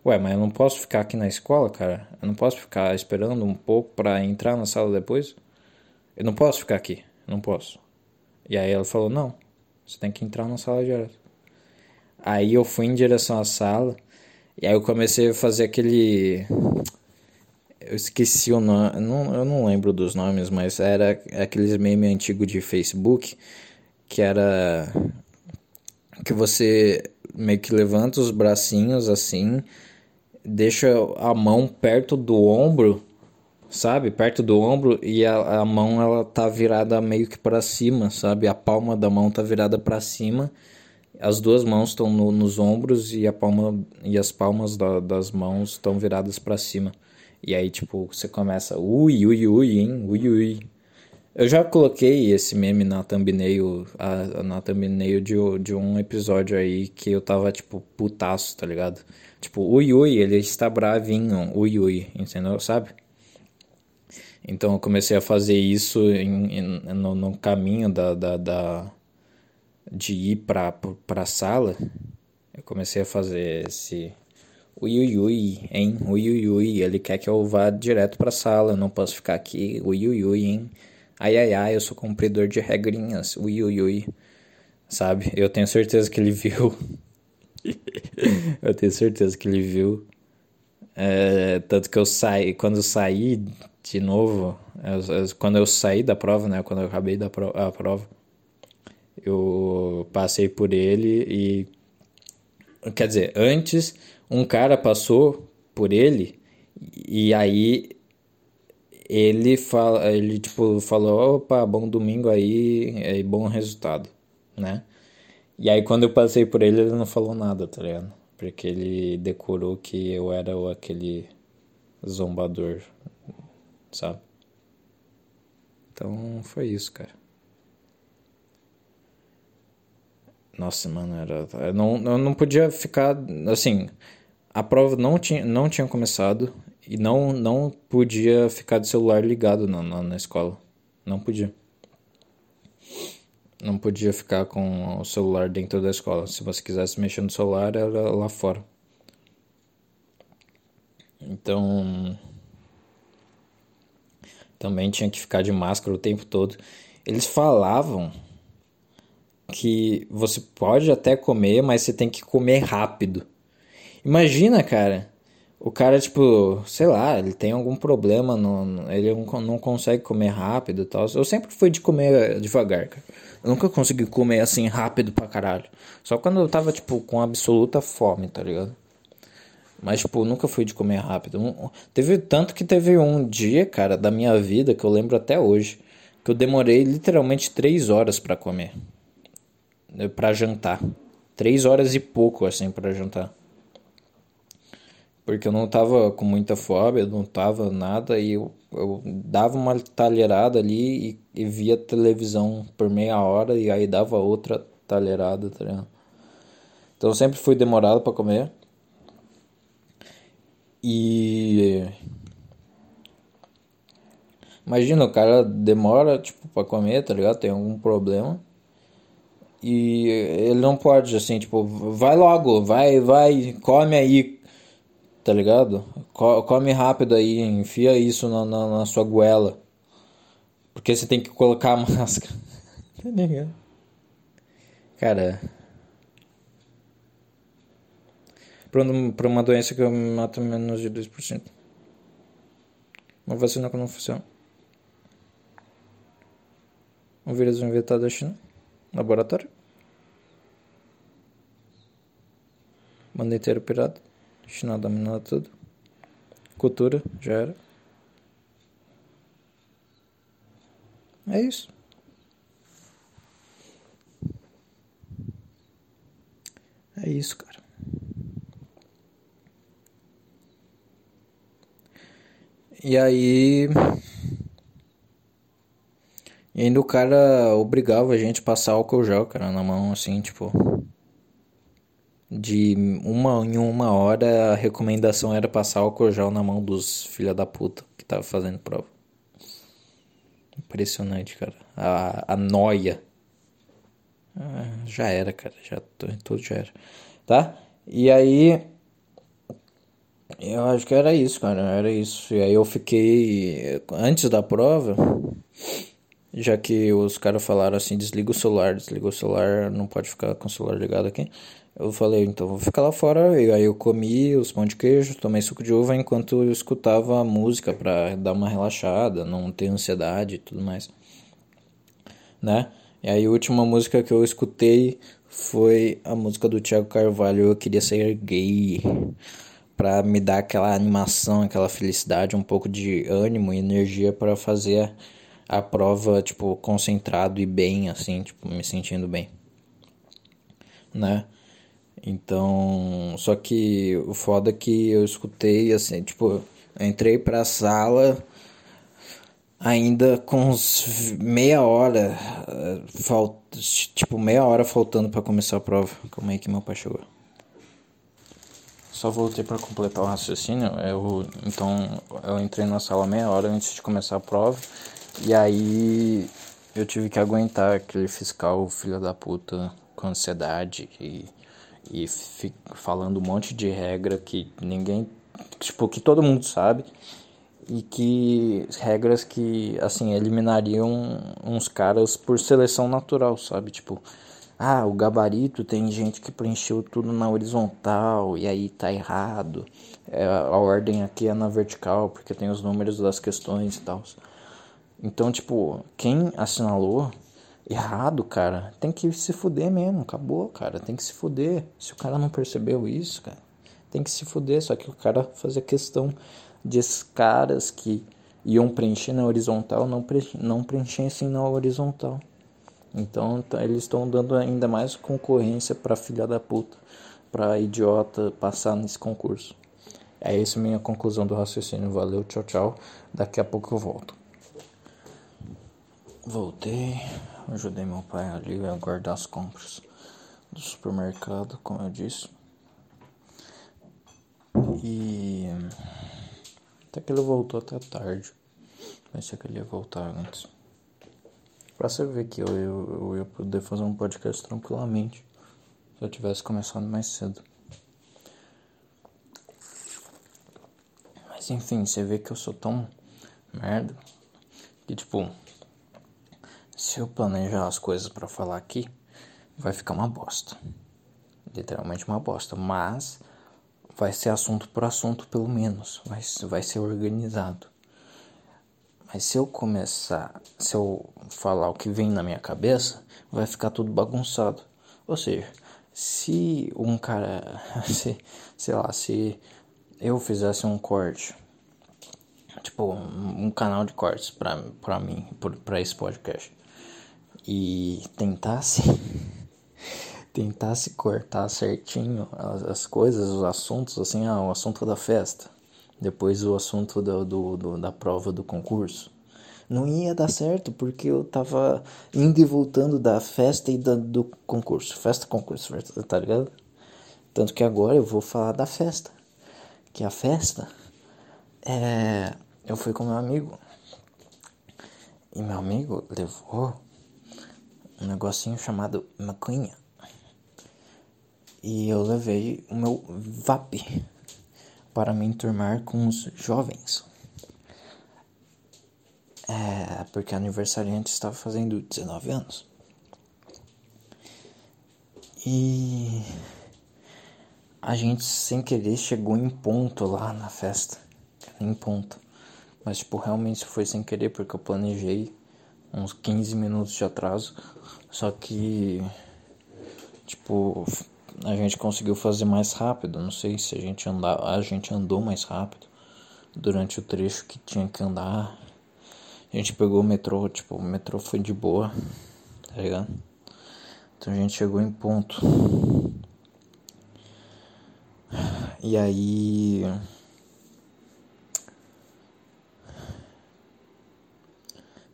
Ué, mas eu não posso ficar aqui na escola, cara? Eu não posso ficar esperando um pouco para entrar na sala depois? Eu não posso ficar aqui, não posso. E aí ela falou: Não, você tem que entrar na sala direto. Aí eu fui em direção à sala. E aí eu comecei a fazer aquele. Eu esqueci o nome. Eu não lembro dos nomes, mas era aqueles memes antigos de Facebook. Que era. Que você meio que levanta os bracinhos assim. Deixa a mão perto do ombro sabe? Perto do ombro e a, a mão ela tá virada meio que para cima, sabe? A palma da mão tá virada para cima. As duas mãos estão no, nos ombros e a palma e as palmas da, das mãos estão viradas para cima. E aí tipo, você começa ui ui ui, hein? Ui ui. Eu já coloquei esse meme na thumbnail, a, na thumbnail de, de um episódio aí que eu tava tipo putaço, tá ligado? Tipo, ui ui, ele está bravinho, ui ui, entendeu? Sabe? Então eu comecei a fazer isso em, em, no, no, caminho da, da, da de ir para a sala. Eu comecei a fazer esse ui ui ui, hein? Ui ui ui, ele quer que eu vá direto para a sala, eu não posso ficar aqui. Ui ui ui, hein? Ai ai ai, eu sou cumpridor de regrinhas. Ui ui ui. Sabe? Eu tenho certeza que ele viu. eu tenho certeza que ele viu. É, tanto que eu saí, quando eu saí de novo, quando eu saí da prova, né, quando eu acabei da prova, a prova, eu passei por ele e quer dizer, antes um cara passou por ele e aí ele fala, ele tipo falou, opa, bom domingo aí, e bom resultado, né? E aí quando eu passei por ele, ele não falou nada, tá ligado? Porque ele decorou que eu era aquele zombador sabe? Então foi isso, cara. Nossa, mano, era. Eu não, eu não podia ficar. Assim, a prova não tinha, não tinha começado e não, não podia ficar de celular ligado na, na, na escola. Não podia. Não podia ficar com o celular dentro da escola. Se você quisesse mexer no celular, era lá fora. Então também tinha que ficar de máscara o tempo todo. Eles falavam que você pode até comer, mas você tem que comer rápido. Imagina, cara, o cara, tipo, sei lá, ele tem algum problema, no, ele não consegue comer rápido e tal. Eu sempre fui de comer devagar, cara. Eu nunca consegui comer assim rápido pra caralho. Só quando eu tava, tipo, com absoluta fome, tá ligado? Mas, tipo, nunca fui de comer rápido. teve tanto que teve um dia, cara, da minha vida que eu lembro até hoje, que eu demorei literalmente três horas para comer, para jantar, três horas e pouco assim para jantar porque eu não tava com muita fome, eu não tava nada, e eu, eu dava uma talherada ali e, e, via televisão por meia hora, e aí dava outra talherada, tá ligado? Então eu sempre fui demorado para comer. E. Imagina, o cara demora, tipo, pra comer, tá ligado? Tem algum problema. E ele não pode, assim, tipo, vai logo, vai, vai, come aí, tá ligado? Come rápido aí, enfia isso na, na, na sua goela. Porque você tem que colocar a máscara. tá ligado? Cara. Pra uma doença que mata menos de 2%. Uma vacina que não funciona. Um vírus inventado da China. Laboratório. Manda inteiro pirata. China dominando tudo. Cultura, já era. É isso. É isso, cara. E aí. E ainda o cara obrigava a gente a passar álcool gel, cara, na mão, assim, tipo de uma em uma hora a recomendação era passar álcool gel na mão dos filha da puta que tava fazendo prova. Impressionante, cara. A, a noia. Ah, já era, cara. Já tudo já era. Tá? E aí. Eu acho que era isso, cara. Era isso. E aí eu fiquei. Antes da prova. Já que os caras falaram assim: desliga o celular, desliga o celular, não pode ficar com o celular ligado aqui. Eu falei, então vou ficar lá fora. E aí eu comi os pão de queijo, tomei suco de uva enquanto eu escutava a música para dar uma relaxada, não ter ansiedade e tudo mais. Né? E aí a última música que eu escutei foi a música do Thiago Carvalho, Eu Queria Ser Gay. Pra me dar aquela animação, aquela felicidade, um pouco de ânimo e energia para fazer a prova, tipo, concentrado e bem, assim, tipo, me sentindo bem. Né? Então, só que o foda é que eu escutei assim, tipo, entrei pra sala ainda com uns meia hora, eh, falt, tipo, meia hora faltando para começar a prova. Como é que meu pai chegou? Só voltei para completar o raciocínio. Eu, então, eu entrei na sala meia hora antes de começar a prova. E aí eu tive que aguentar aquele fiscal filho da puta com ansiedade e e falando um monte de regra que ninguém, tipo, que todo mundo sabe e que regras que assim eliminariam uns caras por seleção natural, sabe? Tipo, ah, o gabarito tem gente que preencheu tudo na horizontal e aí tá errado. É, a ordem aqui é na vertical porque tem os números das questões e tal. Então, tipo, quem assinalou errado, cara, tem que se fuder mesmo. Acabou, cara. Tem que se fuder. Se o cara não percebeu isso, cara, tem que se fuder. Só que o cara fazia questão de caras que iam preencher na horizontal não, pre não preenchessem na horizontal. Então tá, eles estão dando ainda mais concorrência pra filha da puta, pra idiota passar nesse concurso. É essa minha conclusão do raciocínio. Valeu, tchau, tchau. Daqui a pouco eu volto. Voltei. Ajudei meu pai ali a guardar as compras do supermercado, como eu disse. E até que ele voltou até tarde. Pensei que ele ia voltar antes. Pra você ver que eu, eu, eu ia poder fazer um podcast tranquilamente se eu tivesse começado mais cedo. Mas enfim, você vê que eu sou tão merda que tipo se eu planejar as coisas para falar aqui, vai ficar uma bosta. Literalmente uma bosta. Mas vai ser assunto por assunto, pelo menos. Vai, vai ser organizado. Mas se eu começar, se eu falar o que vem na minha cabeça, vai ficar tudo bagunçado. Ou seja, se um cara, se, sei lá, se eu fizesse um corte, tipo um, canal de cortes pra, pra mim, pra esse podcast, e tentasse tentasse cortar certinho as, as, coisas, os assuntos, assim, ah, o assunto da festa, depois o assunto do, do, do, da prova do concurso. Não ia dar certo porque eu tava indo e voltando da festa e da, do concurso. Festa, concurso, tá ligado? Tanto que agora eu vou falar da festa. Que a festa é. Eu fui com meu amigo. E meu amigo levou um negocinho chamado maconha. E eu levei o meu VAP para me enturmar com os jovens. É, porque a aniversariante estava fazendo 19 anos. E a gente sem querer chegou em ponto lá na festa. Em ponto. Mas tipo, realmente foi sem querer porque eu planejei uns 15 minutos de atraso. Só que tipo, a gente conseguiu fazer mais rápido. Não sei se a gente andar, a gente andou mais rápido durante o trecho que tinha que andar. A gente pegou o metrô, tipo, o metrô foi de boa, tá ligado? Então a gente chegou em ponto. E aí.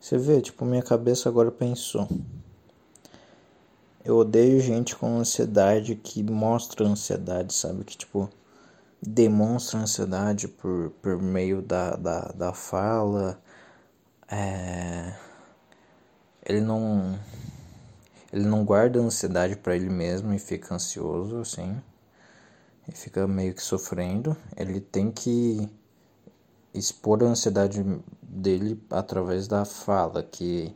Você vê, tipo, minha cabeça agora pensou. Eu odeio gente com ansiedade que mostra ansiedade, sabe? Que, tipo, demonstra ansiedade por, por meio da, da, da fala. É... Ele não. Ele não guarda ansiedade para ele mesmo e fica ansioso, assim. E fica meio que sofrendo. Ele tem que expor a ansiedade dele através da fala, que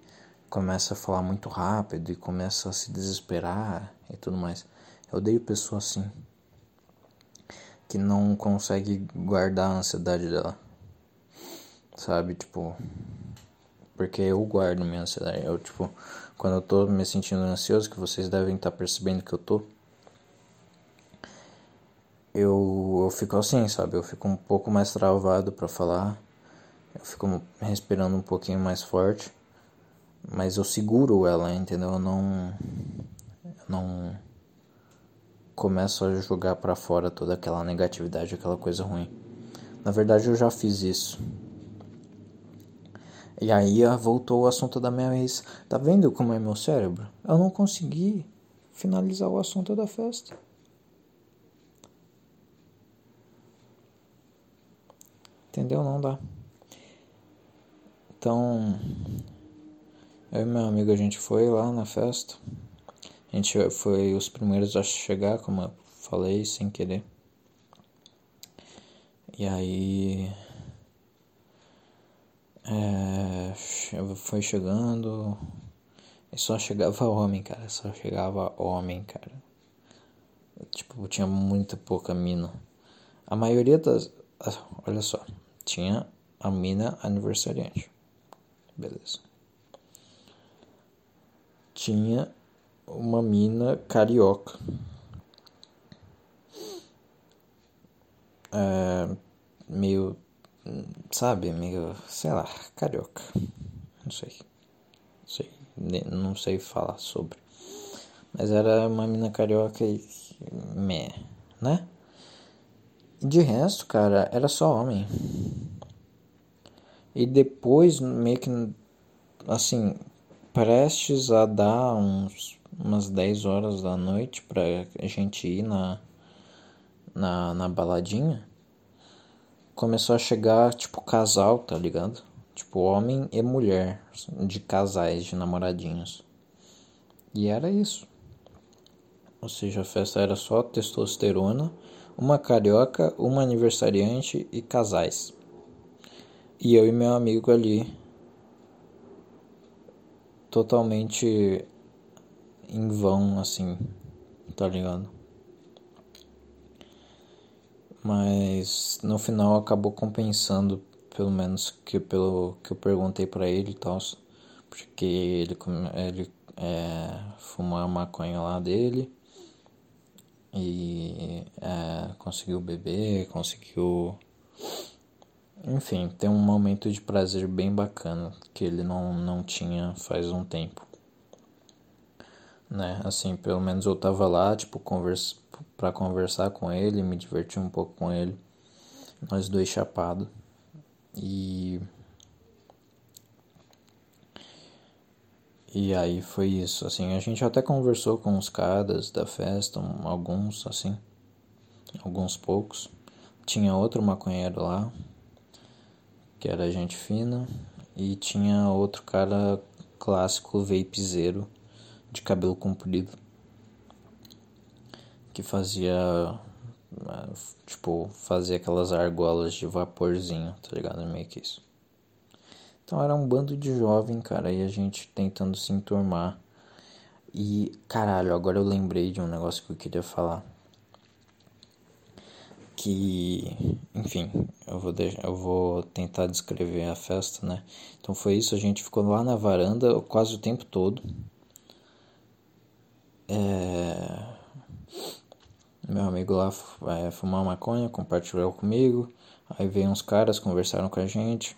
começa a falar muito rápido e começa a se desesperar e tudo mais. Eu odeio pessoa assim que não consegue guardar a ansiedade dela. Sabe, tipo, porque eu guardo minha ansiedade. Eu, tipo, quando eu tô me sentindo ansioso, que vocês devem estar tá percebendo que eu tô, eu, eu fico assim, sabe? Eu fico um pouco mais travado para falar. Eu fico respirando um pouquinho mais forte mas eu seguro ela, entendeu? Eu não eu não começo a jogar para fora toda aquela negatividade, aquela coisa ruim. Na verdade, eu já fiz isso. E aí ah, voltou o assunto da minha ex. Tá vendo como é meu cérebro? Eu não consegui finalizar o assunto da festa. Entendeu? Não dá. Então, eu e meu amigo a gente foi lá na festa. A gente foi os primeiros a chegar, como eu falei, sem querer. E aí. É, foi chegando. E só chegava homem, cara. Só chegava homem, cara. Tipo, tinha muita pouca mina. A maioria das. Olha só. Tinha a mina aniversariante. Beleza tinha uma mina carioca. É, meio, sabe, meio, sei lá, carioca. Não sei. Não sei, não sei falar sobre. Mas era uma mina carioca e. Meh, né? De resto, cara, era só homem. E depois, meio que. Assim, prestes a dar uns, umas 10 horas da noite pra gente ir na, na, na baladinha, começou a chegar, tipo, casal, tá ligado? Tipo, homem e mulher, de casais, de namoradinhos. E era isso. Ou seja, a festa era só testosterona, uma carioca, uma aniversariante e casais. E eu e meu amigo ali totalmente em vão, assim, tá ligado? Mas no final acabou compensando, pelo menos que pelo que eu perguntei para ele e tal, porque ele ele é, fumou a maconha lá dele e é, conseguiu beber, conseguiu enfim, ter um momento de prazer bem bacana que ele não, não tinha faz um tempo. Né? Assim, pelo menos eu tava lá, tipo, conversa, pra conversar com ele, me divertir um pouco com ele. Nós dois chapados. E. E aí foi isso, assim, a gente até conversou com os caras da festa, alguns, assim, alguns poucos. Tinha outro maconheiro lá, que era gente fina, e tinha outro cara clássico vapezeiro de cabelo comprido que fazia tipo fazia aquelas argolas de vaporzinho, tá ligado? Meio que isso. Então era um bando de jovem, cara, e a gente tentando se enturmar. E caralho, agora eu lembrei de um negócio que eu queria falar que, enfim, eu vou, deixar, eu vou tentar descrever a festa, né? Então foi isso, a gente ficou lá na varanda quase o tempo todo. É... Meu amigo lá é, fumar maconha, compartilhou comigo. Aí veio uns caras, conversaram com a gente.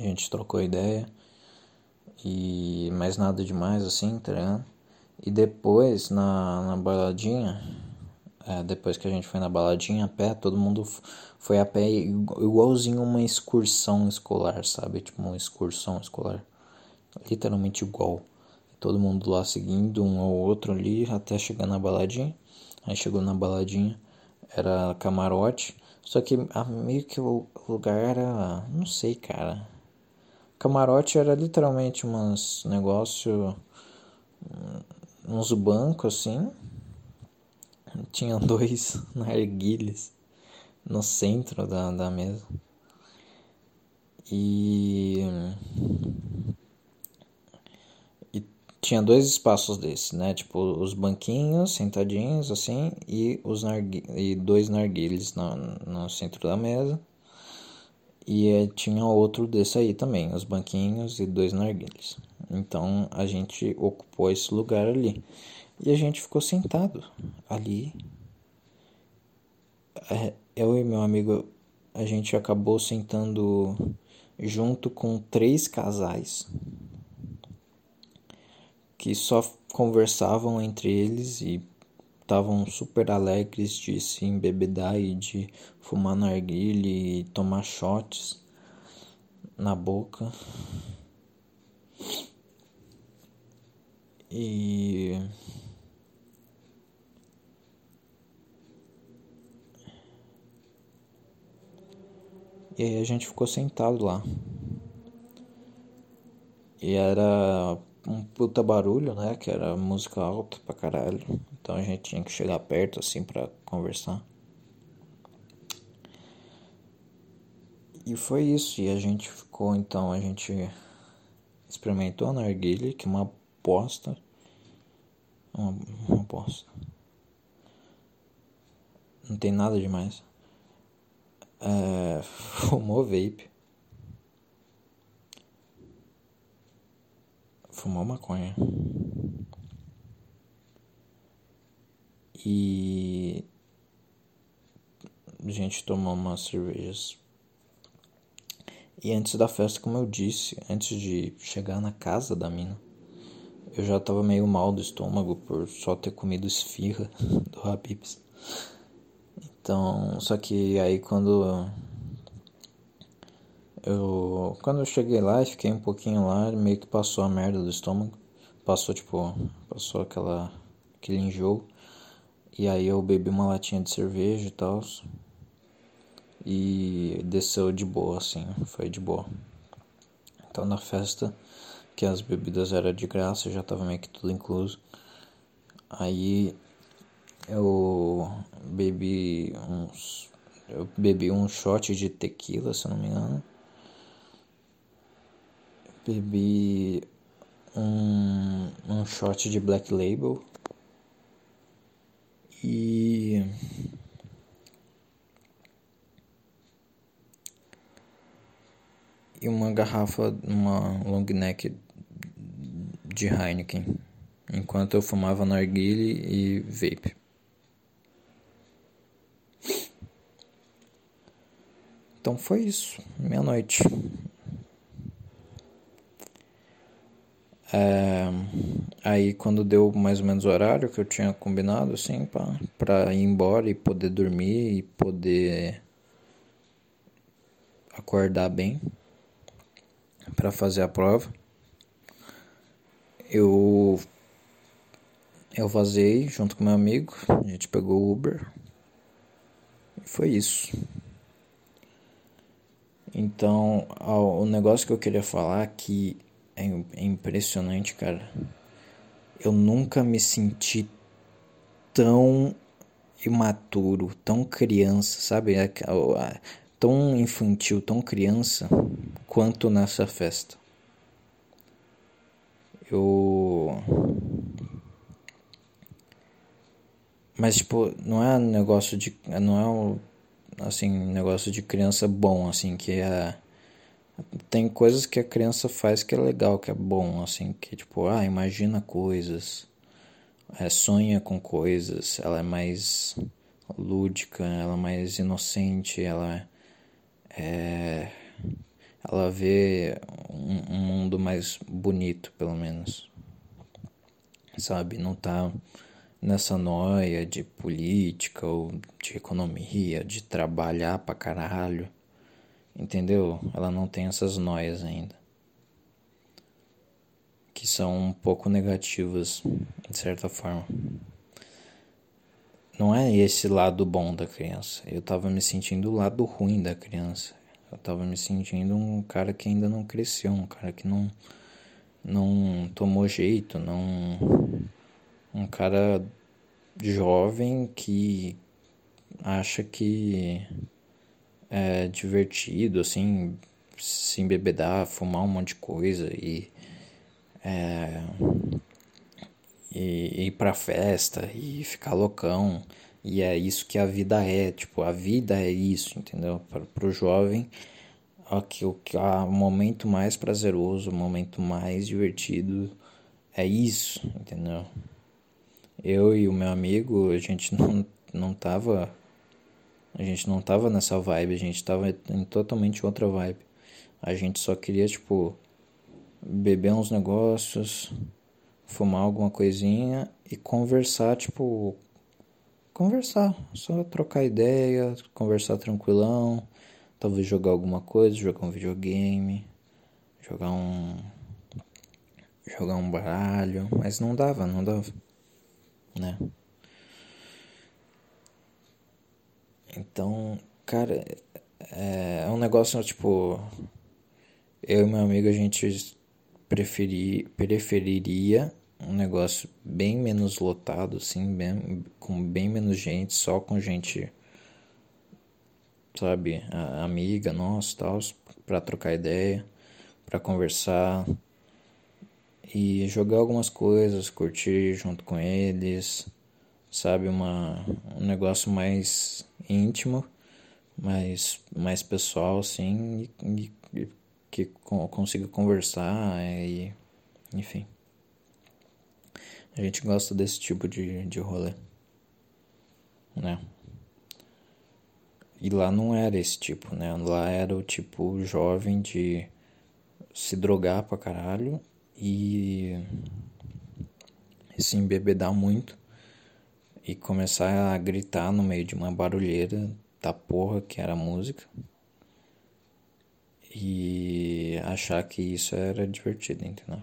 A gente trocou ideia. E mais nada demais assim, tá? E depois na, na baladinha é, depois que a gente foi na baladinha a pé, todo mundo foi a pé igualzinho uma excursão escolar, sabe? Tipo uma excursão escolar. Literalmente igual. Todo mundo lá seguindo um ao outro ali até chegar na baladinha. Aí chegou na baladinha, era camarote. Só que meio que o lugar era. Não sei, cara. Camarote era literalmente uns negócio. Uns bancos assim tinha dois narguilhas no centro da, da mesa. E, tinha dois espaços desses, né? Tipo, os banquinhos sentadinhos assim e os nargui, e dois narguilhos no, no centro da mesa. E é, tinha outro desse aí também, os banquinhos e dois narguilhos. Então a gente ocupou esse lugar ali. E a gente ficou sentado ali. É, eu e meu amigo, a gente acabou sentando junto com três casais que só conversavam entre eles e estavam super alegres de se embebedar e de fumar narguile e tomar shots na boca. E E aí a gente ficou sentado lá. E era um puta barulho, né? Que era música alta pra caralho. Então a gente tinha que chegar perto assim pra conversar. E foi isso. E a gente ficou, então, a gente experimentou a narguilha, que é uma bosta. Uma, uma bosta. Não tem nada demais. É, fumou vape. Fumou maconha. E a gente tomou umas cervejas. E antes da festa, como eu disse, antes de chegar na casa da mina, eu já tava meio mal do estômago por só ter comido esfirra do Habibs. Então, só que aí quando eu quando eu cheguei lá e fiquei um pouquinho lá, meio que passou a merda do estômago. Passou tipo, passou aquela aquele enjoo. E aí eu bebi uma latinha de cerveja e tal. E desceu de boa assim, foi de boa. Então na festa que as bebidas eram de graça, já tava meio que tudo incluso. Aí eu bebi uns. Eu bebi um shot de tequila, se não me engano bebi um, um shot de Black Label e e uma garrafa, uma long neck de Heineken, enquanto eu fumava narguile e vape. Então foi isso, meia-noite. É, aí quando deu mais ou menos o horário que eu tinha combinado, assim, pra, pra ir embora e poder dormir e poder acordar bem para fazer a prova. Eu eu vazei junto com meu amigo, a gente pegou o Uber. E foi isso. Então, o negócio que eu queria falar que é, é impressionante, cara. Eu nunca me senti tão imaturo, tão criança, sabe? Tão infantil, tão criança quanto nessa festa. Eu. Mas, tipo, não é um negócio de. Não é um, assim, negócio de criança bom, assim, que é tem coisas que a criança faz que é legal, que é bom, assim, que tipo, ah, imagina coisas, é, sonha com coisas, ela é mais lúdica, ela é mais inocente, ela é, ela vê um, um mundo mais bonito, pelo menos, sabe, não tá nessa noia de política ou de economia, de trabalhar pra caralho Entendeu? Ela não tem essas noias ainda. Que são um pouco negativas, de certa forma. Não é esse lado bom da criança. Eu tava me sentindo o lado ruim da criança. Eu tava me sentindo um cara que ainda não cresceu, um cara que não não tomou jeito, não um cara jovem que acha que é, divertido, assim, se embebedar, fumar um monte de coisa e, é, e ir pra festa e ficar loucão. E é isso que a vida é, tipo, a vida é isso, entendeu? Para pro jovem, que o momento mais prazeroso, o momento mais divertido é isso, entendeu? Eu e o meu amigo, a gente não, não tava a gente não tava nessa vibe, a gente tava em totalmente outra vibe. A gente só queria, tipo, beber uns negócios, fumar alguma coisinha e conversar, tipo, conversar, só trocar ideia, conversar tranquilão, talvez jogar alguma coisa, jogar um videogame, jogar um jogar um baralho, mas não dava, não dava, né? Então, cara, é, é um negócio tipo. Eu e meu amigo a gente preferi, preferiria um negócio bem menos lotado, assim, bem, com bem menos gente, só com gente, sabe, amiga nossa tal, para trocar ideia, para conversar e jogar algumas coisas, curtir junto com eles, sabe, uma, um negócio mais íntimo, mais, mais pessoal, assim, e, e que consiga conversar e, enfim. A gente gosta desse tipo de, de rolê, né? E lá não era esse tipo, né? Lá era o tipo jovem de se drogar pra caralho e se embebedar muito e começar a gritar no meio de uma barulheira da porra que era música e achar que isso era divertido, entendeu?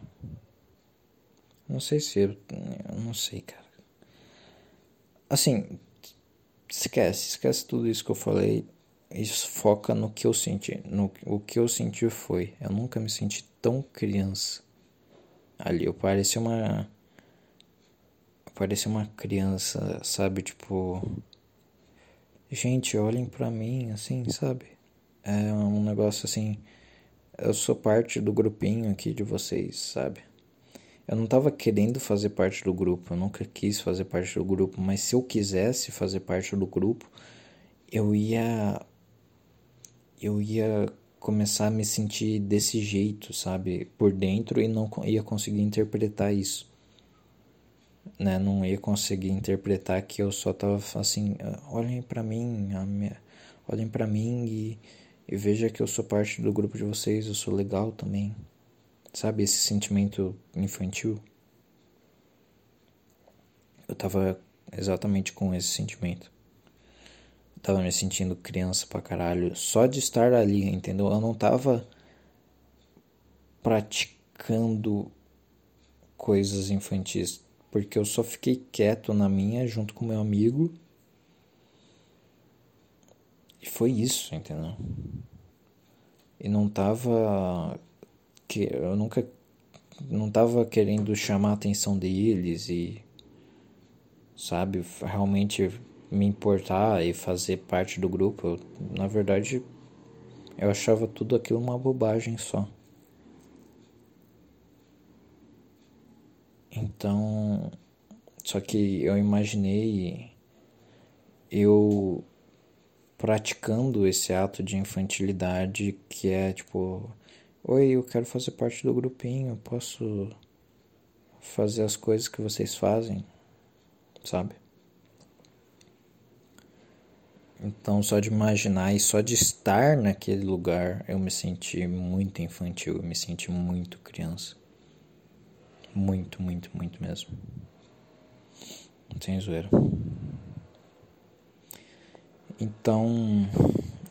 Não sei se eu, eu não sei, cara. Assim, esquece, esquece tudo isso que eu falei. Isso foca no que eu senti. No, o que eu senti foi, eu nunca me senti tão criança. Ali eu parecia uma parecia uma criança, sabe? Tipo, gente, olhem para mim, assim, sabe? É um negócio assim. Eu sou parte do grupinho aqui de vocês, sabe? Eu não tava querendo fazer parte do grupo, eu nunca quis fazer parte do grupo, mas se eu quisesse fazer parte do grupo, eu ia. Eu ia começar a me sentir desse jeito, sabe? Por dentro e não ia conseguir interpretar isso. Né? Não ia conseguir interpretar que eu só tava assim, olhem para mim, minha... olhem para mim e, e veja que eu sou parte do grupo de vocês, eu sou legal também. Sabe esse sentimento infantil? Eu tava exatamente com esse sentimento. Eu tava me sentindo criança pra caralho. Só de estar ali, entendeu? Eu não tava praticando coisas infantis. Porque eu só fiquei quieto na minha junto com meu amigo. E foi isso, entendeu? E não tava. Que eu nunca. Não tava querendo chamar a atenção deles e sabe? Realmente me importar e fazer parte do grupo. Eu, na verdade, eu achava tudo aquilo uma bobagem só. Então, só que eu imaginei eu praticando esse ato de infantilidade que é tipo, oi, eu quero fazer parte do grupinho, posso fazer as coisas que vocês fazem sabe? Então, só de imaginar e só de estar naquele lugar, eu me senti muito infantil, eu me senti muito criança. Muito, muito, muito mesmo. Sem zoeira. Então,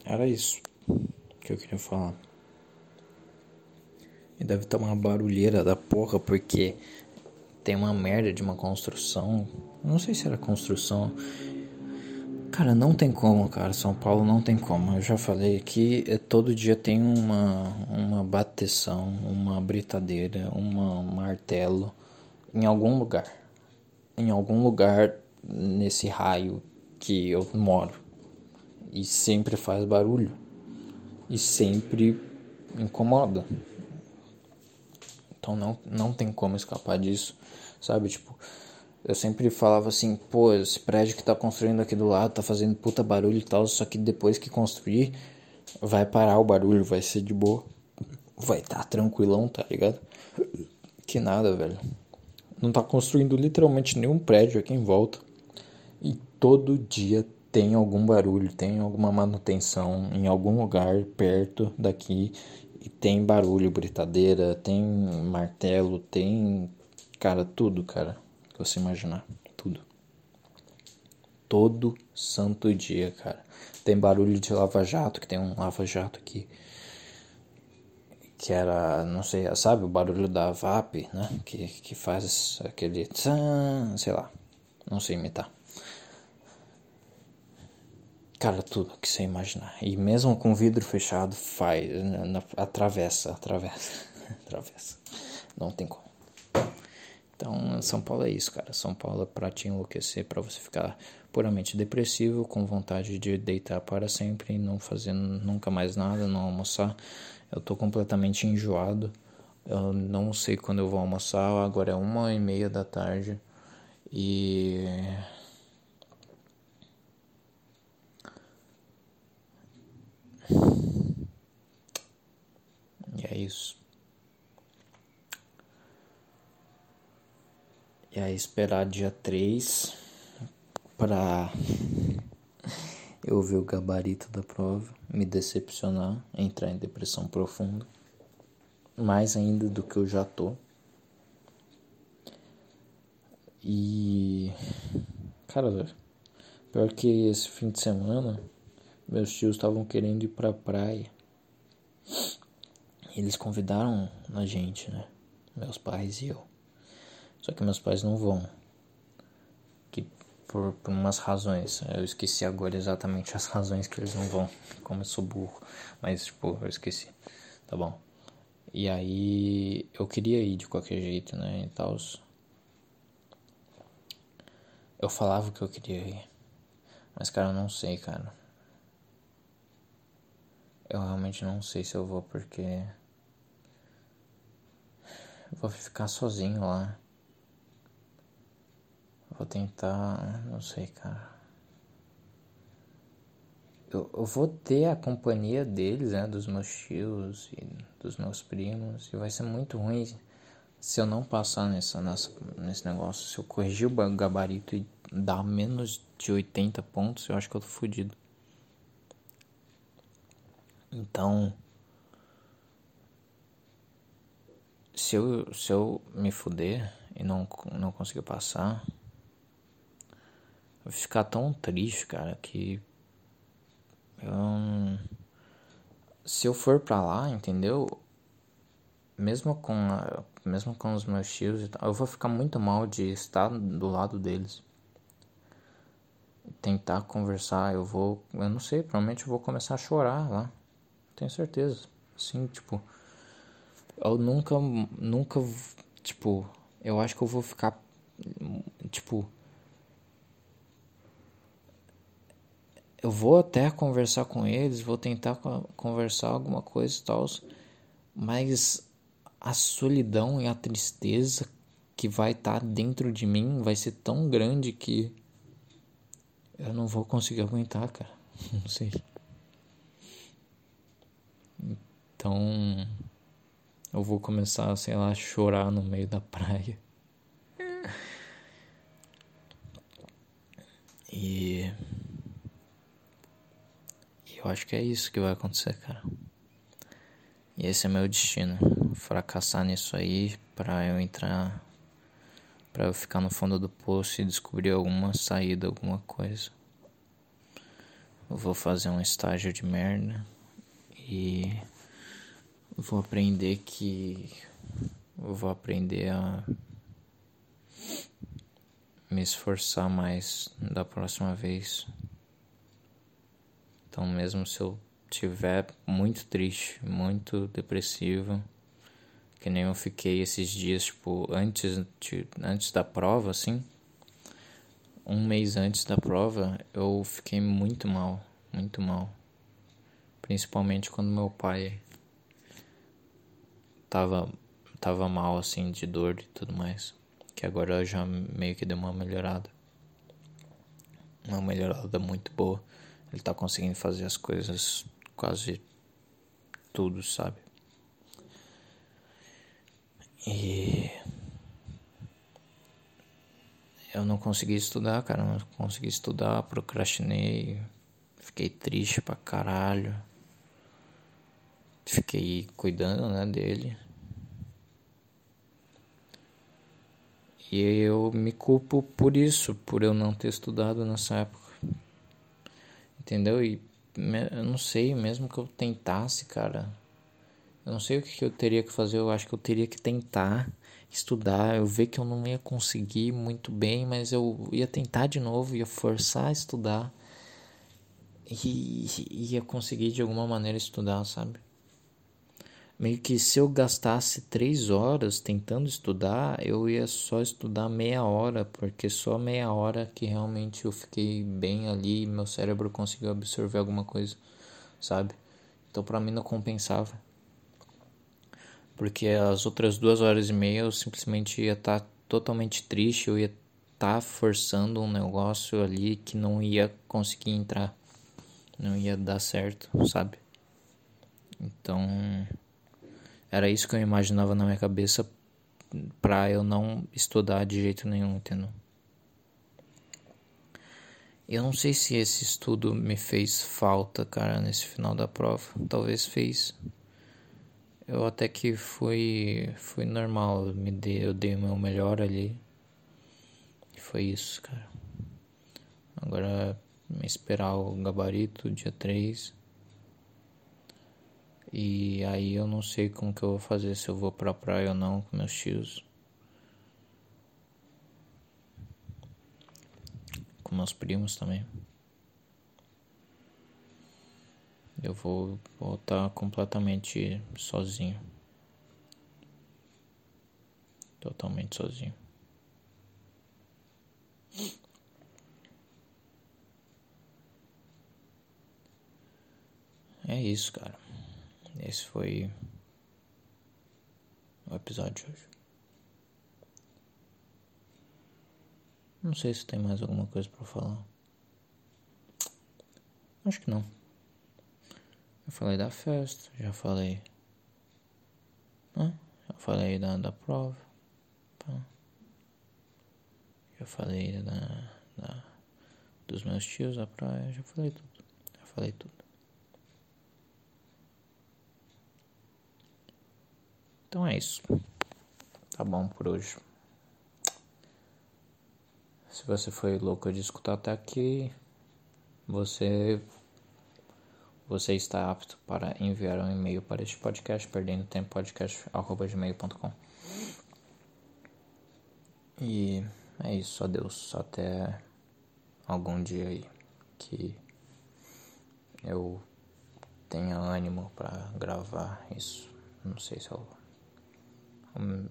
era isso que eu queria falar. E deve estar uma barulheira da porra, porque tem uma merda de uma construção. Não sei se era construção. Cara, não tem como, cara. São Paulo não tem como. Eu já falei aqui, é, todo dia tem uma, uma bateção, uma britadeira, um martelo em algum lugar. Em algum lugar nesse raio que eu moro. E sempre faz barulho. E sempre incomoda. Então não, não tem como escapar disso, sabe? Tipo, eu sempre falava assim, pô, esse prédio que tá construindo aqui do lado tá fazendo puta barulho e tal, só que depois que construir, vai parar o barulho, vai ser de boa. Vai tá tranquilão, tá ligado? Que nada, velho. Não tá construindo literalmente nenhum prédio aqui em volta. E todo dia tem algum barulho, tem alguma manutenção em algum lugar perto daqui e tem barulho, britadeira, tem martelo, tem. Cara, tudo, cara. Que você imaginar. Tudo. Todo santo dia, cara. Tem barulho de lava-jato, que tem um lava-jato aqui. Que era, não sei, sabe o barulho da VAP, né? Que, que faz aquele. Tsan, sei lá. Não sei imitar. Cara, tudo que você imaginar. E mesmo com vidro fechado, faz. Na, atravessa, atravessa, atravessa. Não tem como. Então, São Paulo é isso, cara. São Paulo é pra te enlouquecer, pra você ficar puramente depressivo, com vontade de deitar para sempre, não fazer nunca mais nada, não almoçar. Eu tô completamente enjoado. Eu não sei quando eu vou almoçar. Agora é uma e meia da tarde. E E é isso. E aí esperar dia 3 para eu ver o gabarito da prova, me decepcionar, entrar em depressão profunda, mais ainda do que eu já tô. E cara, pior que esse fim de semana meus tios estavam querendo ir pra praia. Eles convidaram a gente, né? Meus pais e eu. Só que meus pais não vão. Que por, por umas razões. Eu esqueci agora exatamente as razões que eles não vão. Como eu sou burro. Mas, tipo, eu esqueci. Tá bom. E aí eu queria ir de qualquer jeito, né? E tal. Eu falava que eu queria ir. Mas, cara, eu não sei, cara. Eu realmente não sei se eu vou porque. Eu vou ficar sozinho lá. Vou tentar. Não sei, cara. eu, eu vou ter a companhia deles, né? Dos meus tios e dos meus primos. E vai ser muito ruim se eu não passar nessa, nessa, nesse negócio. Se eu corrigir o gabarito e dar menos de 80 pontos, eu acho que eu tô fudido. Então. Se eu, se eu me fuder e não, não conseguir passar, vou ficar tão triste, cara, que se eu for pra lá, entendeu? Mesmo com, a, mesmo com os meus tios e tal, eu vou ficar muito mal de estar do lado deles. Tentar conversar, eu vou, eu não sei, provavelmente eu vou começar a chorar lá. Tenho certeza. Assim, tipo, eu nunca, nunca, tipo, eu acho que eu vou ficar, tipo, eu vou até conversar com eles, vou tentar conversar alguma coisa e tal, mas a solidão e a tristeza que vai estar tá dentro de mim vai ser tão grande que eu não vou conseguir aguentar, cara. Não sei. Então, eu vou começar, sei lá, a chorar no meio da praia. E eu acho que é isso que vai acontecer, cara. E esse é meu destino. Fracassar nisso aí pra eu entrar. Pra eu ficar no fundo do poço e descobrir alguma saída, alguma coisa. Eu vou fazer um estágio de merda. E. Vou aprender que. Vou aprender a. Me esforçar mais da próxima vez. Então, mesmo se eu tiver muito triste, muito depressivo, que nem eu fiquei esses dias, tipo, antes, de, antes da prova, assim, um mês antes da prova, eu fiquei muito mal, muito mal. Principalmente quando meu pai tava, tava mal, assim, de dor e tudo mais. Que agora já meio que deu uma melhorada. Uma melhorada muito boa. Ele tá conseguindo fazer as coisas quase tudo, sabe? E eu não consegui estudar, cara, não consegui estudar, procrastinei, fiquei triste pra caralho. Fiquei cuidando, né, dele. E eu me culpo por isso, por eu não ter estudado nessa época entendeu? E eu não sei, mesmo que eu tentasse, cara, eu não sei o que eu teria que fazer, eu acho que eu teria que tentar estudar, eu ver que eu não ia conseguir muito bem, mas eu ia tentar de novo, ia forçar a estudar e ia conseguir de alguma maneira estudar, sabe? Meio que se eu gastasse três horas tentando estudar, eu ia só estudar meia hora, porque só meia hora que realmente eu fiquei bem ali meu cérebro conseguiu absorver alguma coisa, sabe? Então para mim não compensava. Porque as outras duas horas e meia eu simplesmente ia estar tá totalmente triste, eu ia estar tá forçando um negócio ali que não ia conseguir entrar, não ia dar certo, sabe? Então era isso que eu imaginava na minha cabeça pra eu não estudar de jeito nenhum, entendeu? Eu não sei se esse estudo me fez falta, cara, nesse final da prova. Talvez fez. Eu até que foi foi normal, me dei, eu dei o meu melhor ali. E foi isso, cara. Agora me esperar o gabarito dia 3. E aí eu não sei como que eu vou fazer, se eu vou pra praia ou não com meus tios. Com meus primos também. Eu vou voltar completamente sozinho. Totalmente sozinho. É isso, cara. Esse foi o episódio de hoje. Não sei se tem mais alguma coisa para falar. Acho que não. Eu falei da festa, já falei. Hã? Eu falei da, da prova. Pá. Já falei da, da, dos meus tios da praia, já falei tudo. Já falei tudo. Então é isso. Tá bom por hoje. Se você foi louco de escutar até aqui, você você está apto para enviar um e-mail para este podcast, perdendo tempo podcast@gmail.com. E é isso, adeus, até algum dia aí que eu tenha ânimo para gravar isso. Não sei se eu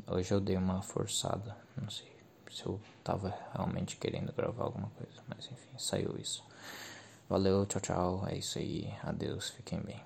hoje eu dei uma forçada, não sei se eu tava realmente querendo gravar alguma coisa, mas enfim, saiu isso. Valeu, tchau, tchau. É isso aí. Adeus, fiquem bem.